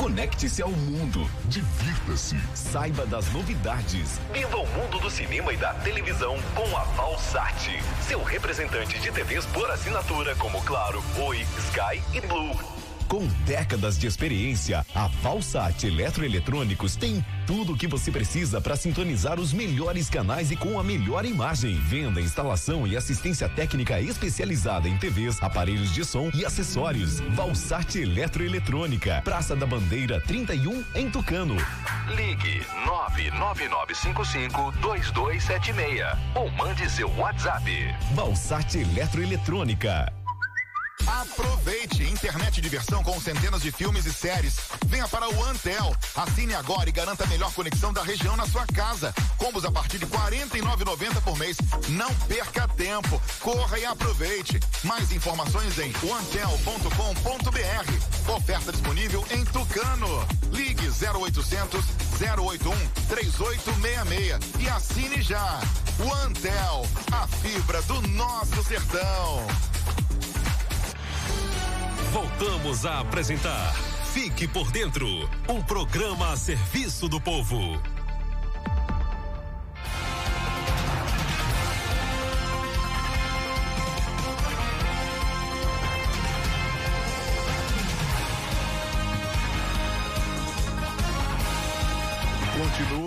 Speaker 6: Conecte-se ao mundo. Divirta-se. Saiba das novidades. Viva o mundo do cinema e da televisão com a Valsat. Seu representante de TVs por assinatura como Claro, Oi, Sky e Blue. Com décadas de experiência, a Valsat Eletroeletrônicos tem tudo o que você precisa para sintonizar os melhores canais e com a melhor imagem. Venda, instalação e assistência técnica especializada em TVs, aparelhos de som e acessórios. Valsat Eletroeletrônica, Praça da Bandeira 31 em Tucano. Ligue 99955 2276 ou mande seu WhatsApp. Valsat Eletroeletrônica.
Speaker 8: Aproveite! Internet diversão com centenas de filmes e séries. Venha para o Antel. Assine agora e garanta a melhor conexão da região na sua casa. Combos a partir de R$ 49,90 por mês. Não perca tempo. Corra e aproveite. Mais informações em antel.com.br. Oferta disponível em Tucano. Ligue 0800 081 3866 e assine já. O Antel, a fibra do nosso sertão.
Speaker 11: Voltamos a apresentar Fique por Dentro um programa a serviço do povo.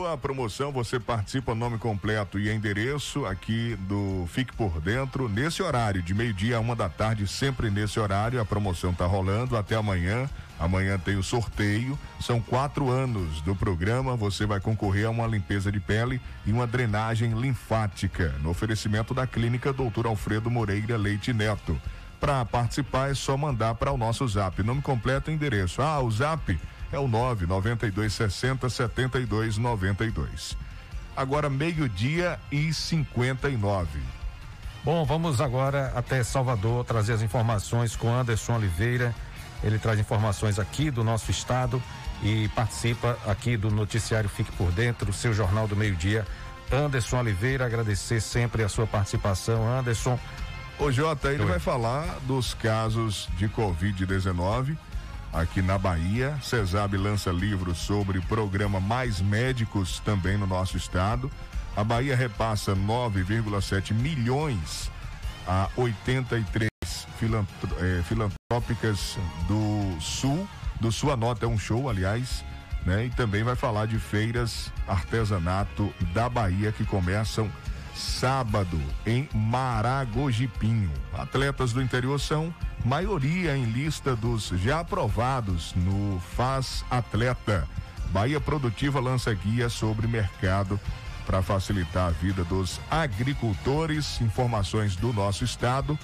Speaker 2: Continua a promoção, você participa, nome completo e endereço aqui do Fique por Dentro, nesse horário, de meio-dia a uma da tarde, sempre nesse horário. A promoção tá rolando até amanhã. Amanhã tem o sorteio. São quatro anos do programa. Você vai concorrer a uma limpeza de pele e uma drenagem linfática, no oferecimento da Clínica Doutor Alfredo Moreira Leite Neto. Para participar é só mandar para o nosso zap. Nome completo e endereço. Ah, o zap é o 992 60 72 92. Agora meio-dia e 59.
Speaker 1: Bom, vamos agora até Salvador trazer as informações com Anderson Oliveira. Ele traz informações aqui do nosso estado e participa aqui do noticiário Fique por Dentro, seu jornal do meio-dia. Anderson Oliveira, agradecer sempre a sua participação. Anderson.
Speaker 2: Ô Jota, ele Oi. vai falar dos casos de Covid-19 aqui na Bahia. CESAB lança livro sobre programa Mais Médicos também no nosso estado. A Bahia repassa 9,7 milhões a 83 eh, filantrópicas do Sul. Do Sul a nota é um show, aliás, né? E também vai falar de feiras artesanato da Bahia que começam sábado em Maragojipinho. Atletas do interior são maioria em lista dos já aprovados no Faz Atleta. Bahia Produtiva lança guia sobre mercado para facilitar a vida dos agricultores. Informações do nosso estado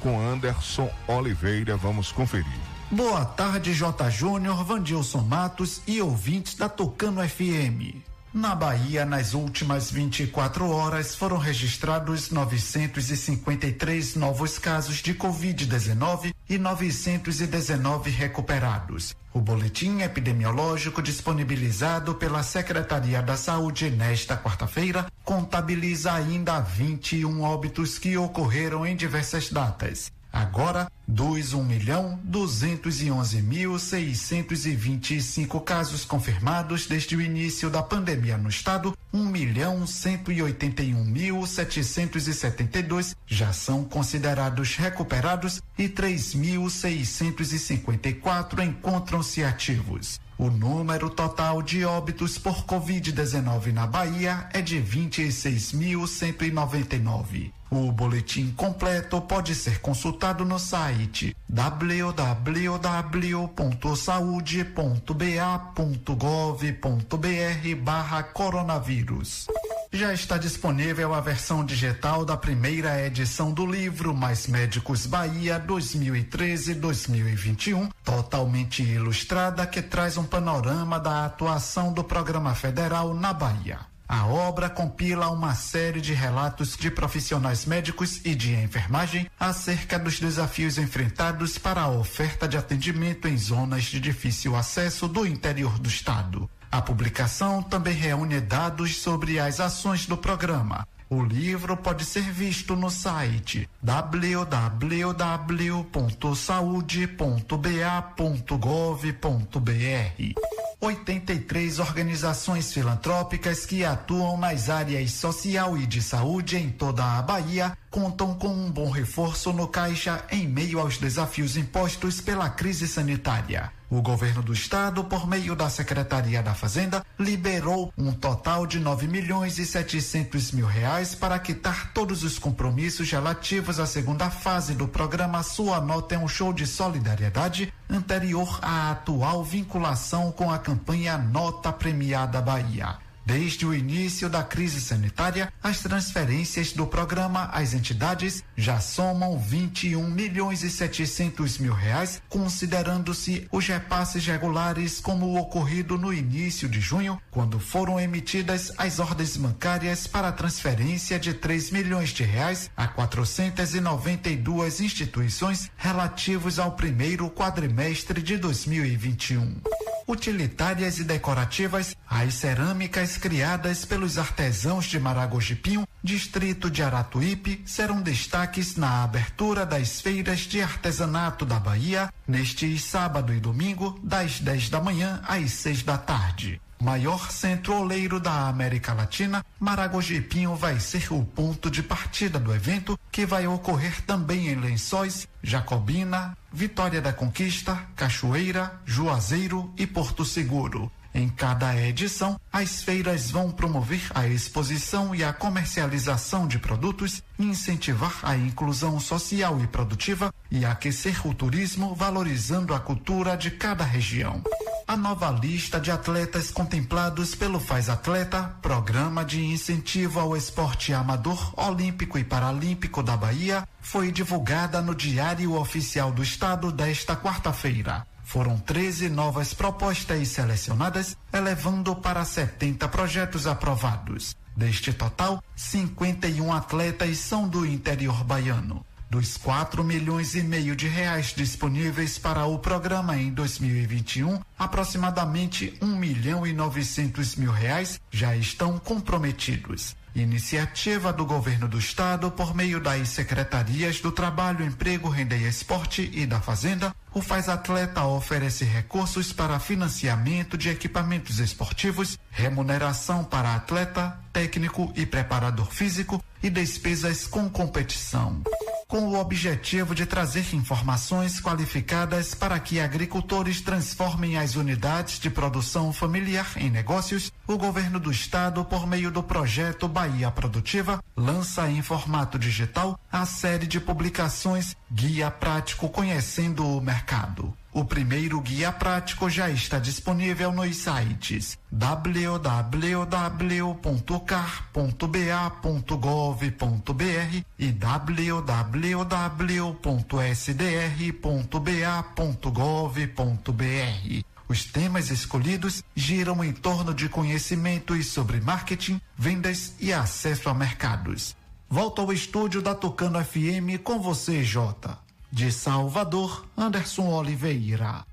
Speaker 2: com Anderson Oliveira. Vamos conferir.
Speaker 18: Boa tarde, J. Júnior, Vandilson Matos e ouvintes da Tocano FM. Na Bahia, nas últimas 24 horas, foram registrados 953 novos casos de Covid-19 e 919 recuperados. O boletim epidemiológico disponibilizado pela Secretaria da Saúde nesta quarta-feira contabiliza ainda 21 óbitos que ocorreram em diversas datas. Agora, dos 1 milhão 211 mil 625 casos confirmados desde o início da pandemia no estado, 1 milhão 181 mil 772 já são considerados recuperados e 3.654 encontram-se ativos. O número total de óbitos por Covid-19 na Bahia é de 26.199. O boletim completo pode ser consultado no site www.saude.ba.gov.br barra coronavírus. Já está disponível a versão digital da primeira edição do livro Mais Médicos Bahia 2013-2021, totalmente ilustrada, que traz um panorama da atuação do programa federal na Bahia. A obra compila uma série de relatos de profissionais médicos e de enfermagem acerca dos desafios enfrentados para a oferta de atendimento em zonas de difícil acesso do interior do estado. A publicação também reúne dados sobre as ações do programa, o livro pode ser visto no site www.saude.ba.gov.br. 83 organizações filantrópicas que atuam nas áreas social e de saúde em toda a Bahia contam com um bom reforço no caixa em meio aos desafios impostos pela crise sanitária. O governo do estado, por meio da Secretaria da Fazenda, liberou um total de 9 milhões e 700 mil reais para quitar todos os compromissos relativos à segunda fase do programa Sua Nota é um Show de Solidariedade, anterior à atual vinculação com a campanha Nota Premiada Bahia. Desde o início da crise sanitária, as transferências do programa às entidades já somam 21 milhões e 700 mil reais, considerando-se os repasses regulares como o ocorrido no início de junho, quando foram emitidas as ordens bancárias para transferência de 3 milhões de reais a 492 instituições relativos ao primeiro quadrimestre de 2021 utilitárias e decorativas, as cerâmicas criadas pelos artesãos de Maragogi-Pinho, distrito de Aratuípe, serão destaques na abertura das feiras de artesanato da Bahia, neste sábado e domingo, das 10 da manhã às 6 da tarde maior centro oleiro da América Latina, Maragogi Pinho vai ser o ponto de partida do evento, que vai ocorrer também em Lençóis, Jacobina, Vitória da Conquista, Cachoeira, Juazeiro e Porto Seguro. Em cada edição, as feiras vão promover a exposição e a comercialização de produtos, incentivar a inclusão social e produtiva e aquecer o turismo, valorizando a cultura de cada região. A nova lista de atletas contemplados pelo Faz Atleta, programa de incentivo ao esporte amador, olímpico e paralímpico da Bahia, foi divulgada no Diário Oficial do Estado desta quarta-feira. Foram 13 novas propostas selecionadas, elevando para 70 projetos aprovados. Deste total, 51 atletas são do interior baiano. Dos 4 milhões e meio de reais disponíveis para o programa em 2021, aproximadamente 1 milhão e 900 mil reais já estão comprometidos. Iniciativa do Governo do Estado por meio das Secretarias do Trabalho, Emprego, Renda e Esporte e da Fazenda, o Faz Atleta oferece recursos para financiamento de equipamentos esportivos, remuneração para atleta, técnico e preparador físico e despesas com competição com o objetivo de trazer informações qualificadas para que agricultores transformem as unidades de produção familiar em negócios, o governo do estado, por meio do projeto Bahia Produtiva, lança em formato digital a série de publicações Guia Prático Conhecendo o Mercado. O primeiro guia prático já está disponível nos sites www.car.ba.gov.br e www.sdr.ba.gov.br. Os temas escolhidos giram em torno de conhecimentos sobre marketing, vendas e acesso a mercados. Volto ao estúdio da Tocando FM com você, Jota. De Salvador, Anderson Oliveira.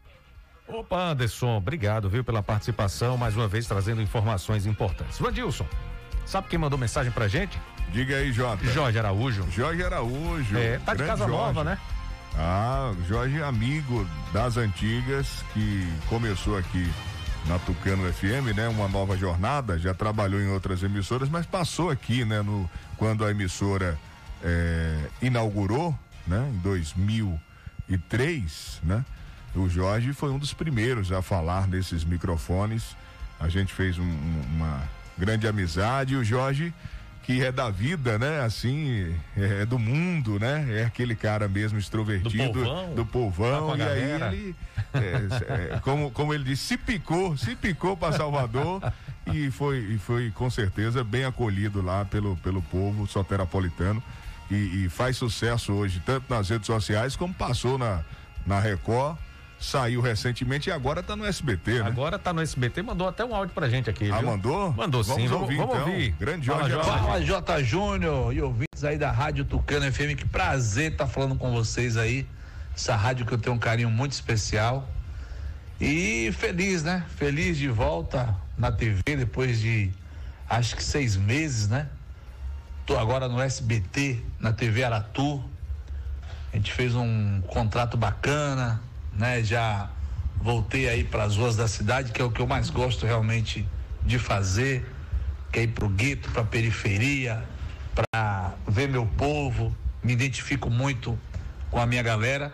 Speaker 1: Opa, Anderson, obrigado, viu, pela participação, mais uma vez trazendo informações importantes. Vandilson, sabe quem mandou mensagem pra gente?
Speaker 2: Diga aí, Jota.
Speaker 1: Jorge Araújo.
Speaker 2: Jorge Araújo.
Speaker 1: É, tá de casa Jorge. nova, né?
Speaker 2: Ah, Jorge é amigo das antigas, que começou aqui na Tucano FM, né? Uma nova jornada, já trabalhou em outras emissoras, mas passou aqui, né? No, quando a emissora é, inaugurou, né? Em 2003, né? O Jorge foi um dos primeiros a falar nesses microfones. A gente fez um, uma grande amizade e o Jorge que é da vida, né? Assim, é, é do mundo, né? É aquele cara mesmo extrovertido, do povão, do povão tá e aí ele, é, é, como, como ele disse, se picou, se picou para Salvador e foi, e foi com certeza bem acolhido lá pelo, pelo povo soterapolitano e, e faz sucesso hoje, tanto nas redes sociais como passou na, na Record saiu recentemente e agora está no SBT, né?
Speaker 1: Agora está no SBT, mandou até um áudio pra gente aqui.
Speaker 2: Ah,
Speaker 1: viu?
Speaker 2: mandou?
Speaker 1: Mandou sim.
Speaker 2: Vamos ouvir,
Speaker 1: vamos
Speaker 2: então.
Speaker 1: ouvir.
Speaker 2: Grande Jorge.
Speaker 19: Fala, J. Júnior e ouvintes aí da Rádio Tucano FM. Que prazer estar falando com vocês aí. Essa rádio que eu tenho um carinho muito especial. E feliz, né? Feliz de volta na TV depois de acho que seis meses, né? Tô agora no SBT, na TV Aratu. A gente fez um contrato bacana, né? Já voltei aí para as ruas da cidade, que é o que eu mais gosto realmente de fazer, que é ir pro gueto, pra periferia, para ver meu povo. Me identifico muito com a minha galera.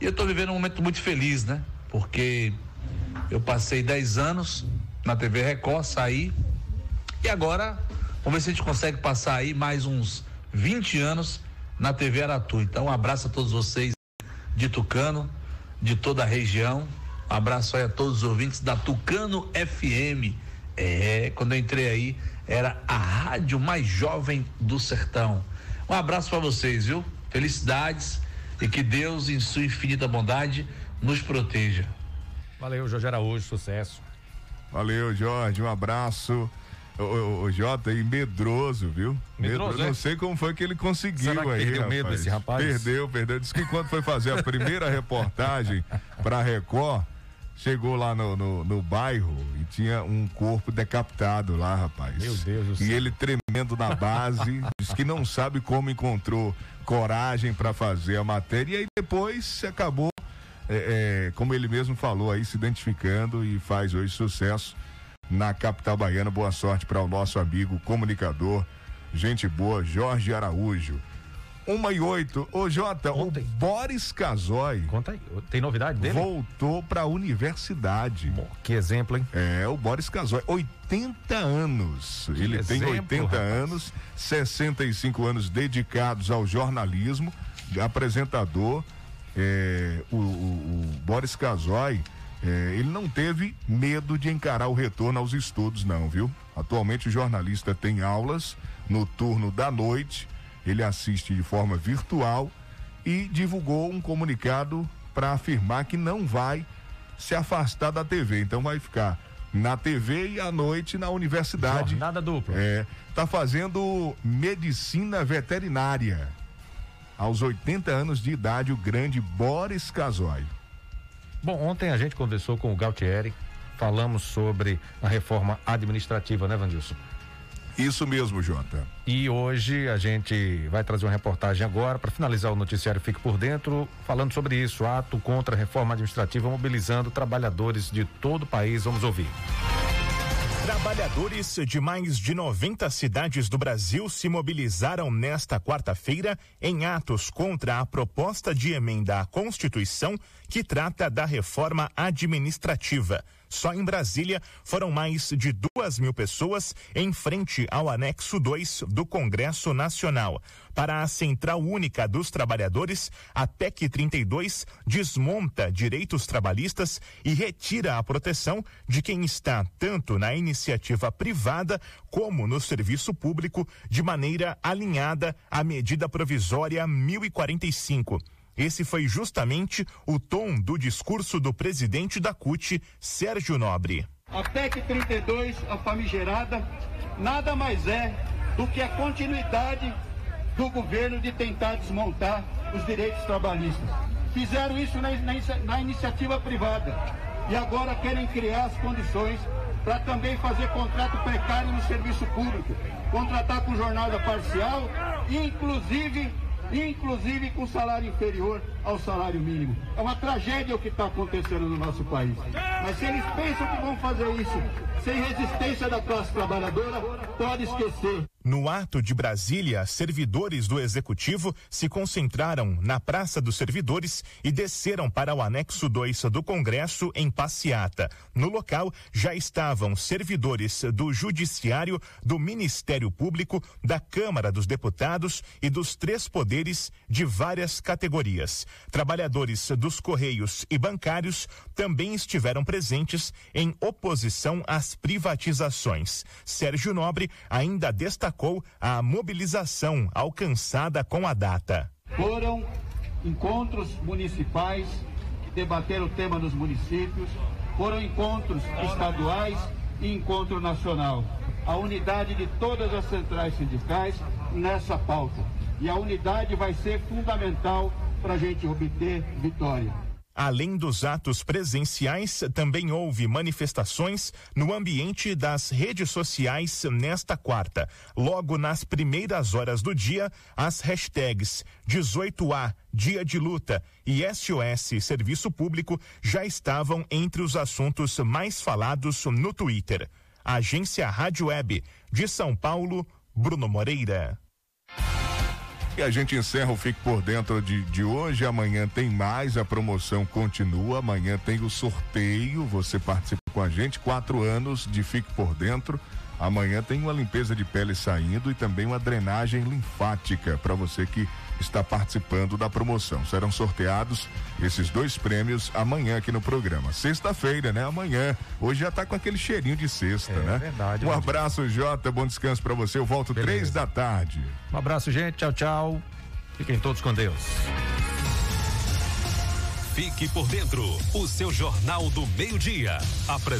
Speaker 19: E eu tô vivendo um momento muito feliz, né? Porque eu passei 10 anos na TV Record, saí e agora vamos ver se a gente consegue passar aí mais uns 20 anos na TV Aratu. Então, um abraço a todos vocês de Tucano, de toda a região. Um abraço aí a todos os ouvintes da Tucano FM. É, quando eu entrei aí, era a rádio mais jovem do sertão. Um abraço para vocês, viu? Felicidades e que Deus, em sua infinita bondade, nos proteja.
Speaker 1: Valeu, Jorge Araújo, sucesso.
Speaker 2: Valeu, Jorge, um abraço. O, o, o Jota aí, medroso, viu?
Speaker 1: Medroso,
Speaker 2: Não
Speaker 1: é?
Speaker 2: sei como foi que ele conseguiu
Speaker 1: Será que
Speaker 2: aí.
Speaker 1: perdeu
Speaker 2: rapaz.
Speaker 1: medo desse rapaz?
Speaker 2: Perdeu, perdeu. Diz que quando foi fazer a primeira reportagem pra Record, chegou lá no, no, no bairro e tinha um corpo decapitado lá, rapaz.
Speaker 1: Meu Deus do
Speaker 2: E
Speaker 1: céu.
Speaker 2: ele tremendo na base, diz que não sabe como encontrou coragem pra fazer a matéria. E aí depois acabou, é, é, como ele mesmo falou aí, se identificando e faz hoje sucesso na capital baiana. Boa sorte para o nosso amigo comunicador, gente boa, Jorge Araújo. Uma e oito. Ô, Jota, o Boris Casoy.
Speaker 1: Conta aí, tem novidade dele?
Speaker 2: Voltou para a universidade.
Speaker 1: que exemplo, hein?
Speaker 2: É, o Boris Casoy, 80 anos.
Speaker 1: Que
Speaker 2: Ele tem
Speaker 1: exemplo,
Speaker 2: 80
Speaker 1: rapaz.
Speaker 2: anos, 65 anos dedicados ao jornalismo, apresentador. É, o, o- o Boris Casoy, é, ele não teve medo de encarar o retorno aos estudos, não, viu? Atualmente o jornalista tem aulas no turno da noite, ele assiste de forma virtual e divulgou um comunicado para afirmar que não vai se afastar da TV. Então vai ficar na TV e à noite na universidade.
Speaker 1: Jornada dupla.
Speaker 2: É, tá fazendo medicina veterinária. Aos 80 anos de idade, o grande Boris Casoy.
Speaker 1: Bom, ontem a gente conversou com o Galtieri, falamos sobre a reforma administrativa, né, Vandilson?
Speaker 2: Isso mesmo, Jota.
Speaker 1: E hoje a gente vai trazer uma reportagem agora para finalizar o noticiário Fique por Dentro, falando sobre isso, ato contra a reforma administrativa mobilizando trabalhadores de todo o país. Vamos ouvir.
Speaker 20: Trabalhadores de mais de 90 cidades do Brasil se mobilizaram nesta quarta-feira em atos contra a proposta de emenda à Constituição que trata da reforma administrativa. Só em Brasília foram mais de duas mil pessoas em frente ao anexo 2 do Congresso Nacional. Para a Central Única dos Trabalhadores, a PEC 32 desmonta direitos trabalhistas e retira a proteção de quem está tanto na iniciativa privada como no serviço público de maneira alinhada à medida provisória 1045. Esse foi justamente o tom do discurso do presidente da CUT, Sérgio Nobre.
Speaker 21: A PEC 32, a famigerada, nada mais é do que a continuidade do governo de tentar desmontar os direitos trabalhistas. Fizeram isso na, na na iniciativa privada e agora querem criar as condições para também fazer contrato precário no serviço público, contratar com jornada parcial, inclusive, inclusive com salário inferior ao salário mínimo. É uma tragédia o que está acontecendo no nosso país. Mas se eles pensam que vão fazer isso sem resistência da classe trabalhadora, pode esquecer.
Speaker 20: No ato de Brasília, servidores do executivo se concentraram na Praça dos Servidores e desceram para o anexo 2 do Congresso em passeata. No local já estavam servidores do Judiciário, do Ministério Público, da Câmara dos Deputados e dos três poderes de várias categorias. Trabalhadores dos Correios e bancários também estiveram presentes em oposição às privatizações. Sérgio Nobre ainda destacou a mobilização alcançada com a data.
Speaker 21: Foram encontros municipais debater o tema dos municípios. Foram encontros estaduais e encontro nacional. A unidade de todas as centrais sindicais nessa pauta. E a unidade vai ser fundamental para a gente obter vitória.
Speaker 20: Além dos atos presenciais, também houve manifestações no ambiente das redes sociais nesta quarta. Logo nas primeiras horas do dia, as hashtags 18A, Dia de Luta e SOS Serviço Público já estavam entre os assuntos mais falados no Twitter. Agência Rádio Web de São Paulo, Bruno Moreira.
Speaker 2: E a gente encerra o Fique por Dentro de, de hoje. Amanhã tem mais, a promoção continua. Amanhã tem o sorteio. Você participa com a gente. Quatro anos de Fique por Dentro. Amanhã tem uma limpeza de pele saindo e também uma drenagem linfática para você que está participando da promoção. Serão sorteados esses dois prêmios amanhã aqui no programa. Sexta-feira, né? Amanhã. Hoje já está com aquele cheirinho de sexta, é, né?
Speaker 1: Verdade.
Speaker 2: Um abraço, Jota. Bom descanso para você. Eu volto Beleza. três da tarde.
Speaker 1: Um abraço, gente. Tchau, tchau. Fiquem todos com Deus.
Speaker 11: Fique por dentro. O seu Jornal do Meio-Dia. Apresenta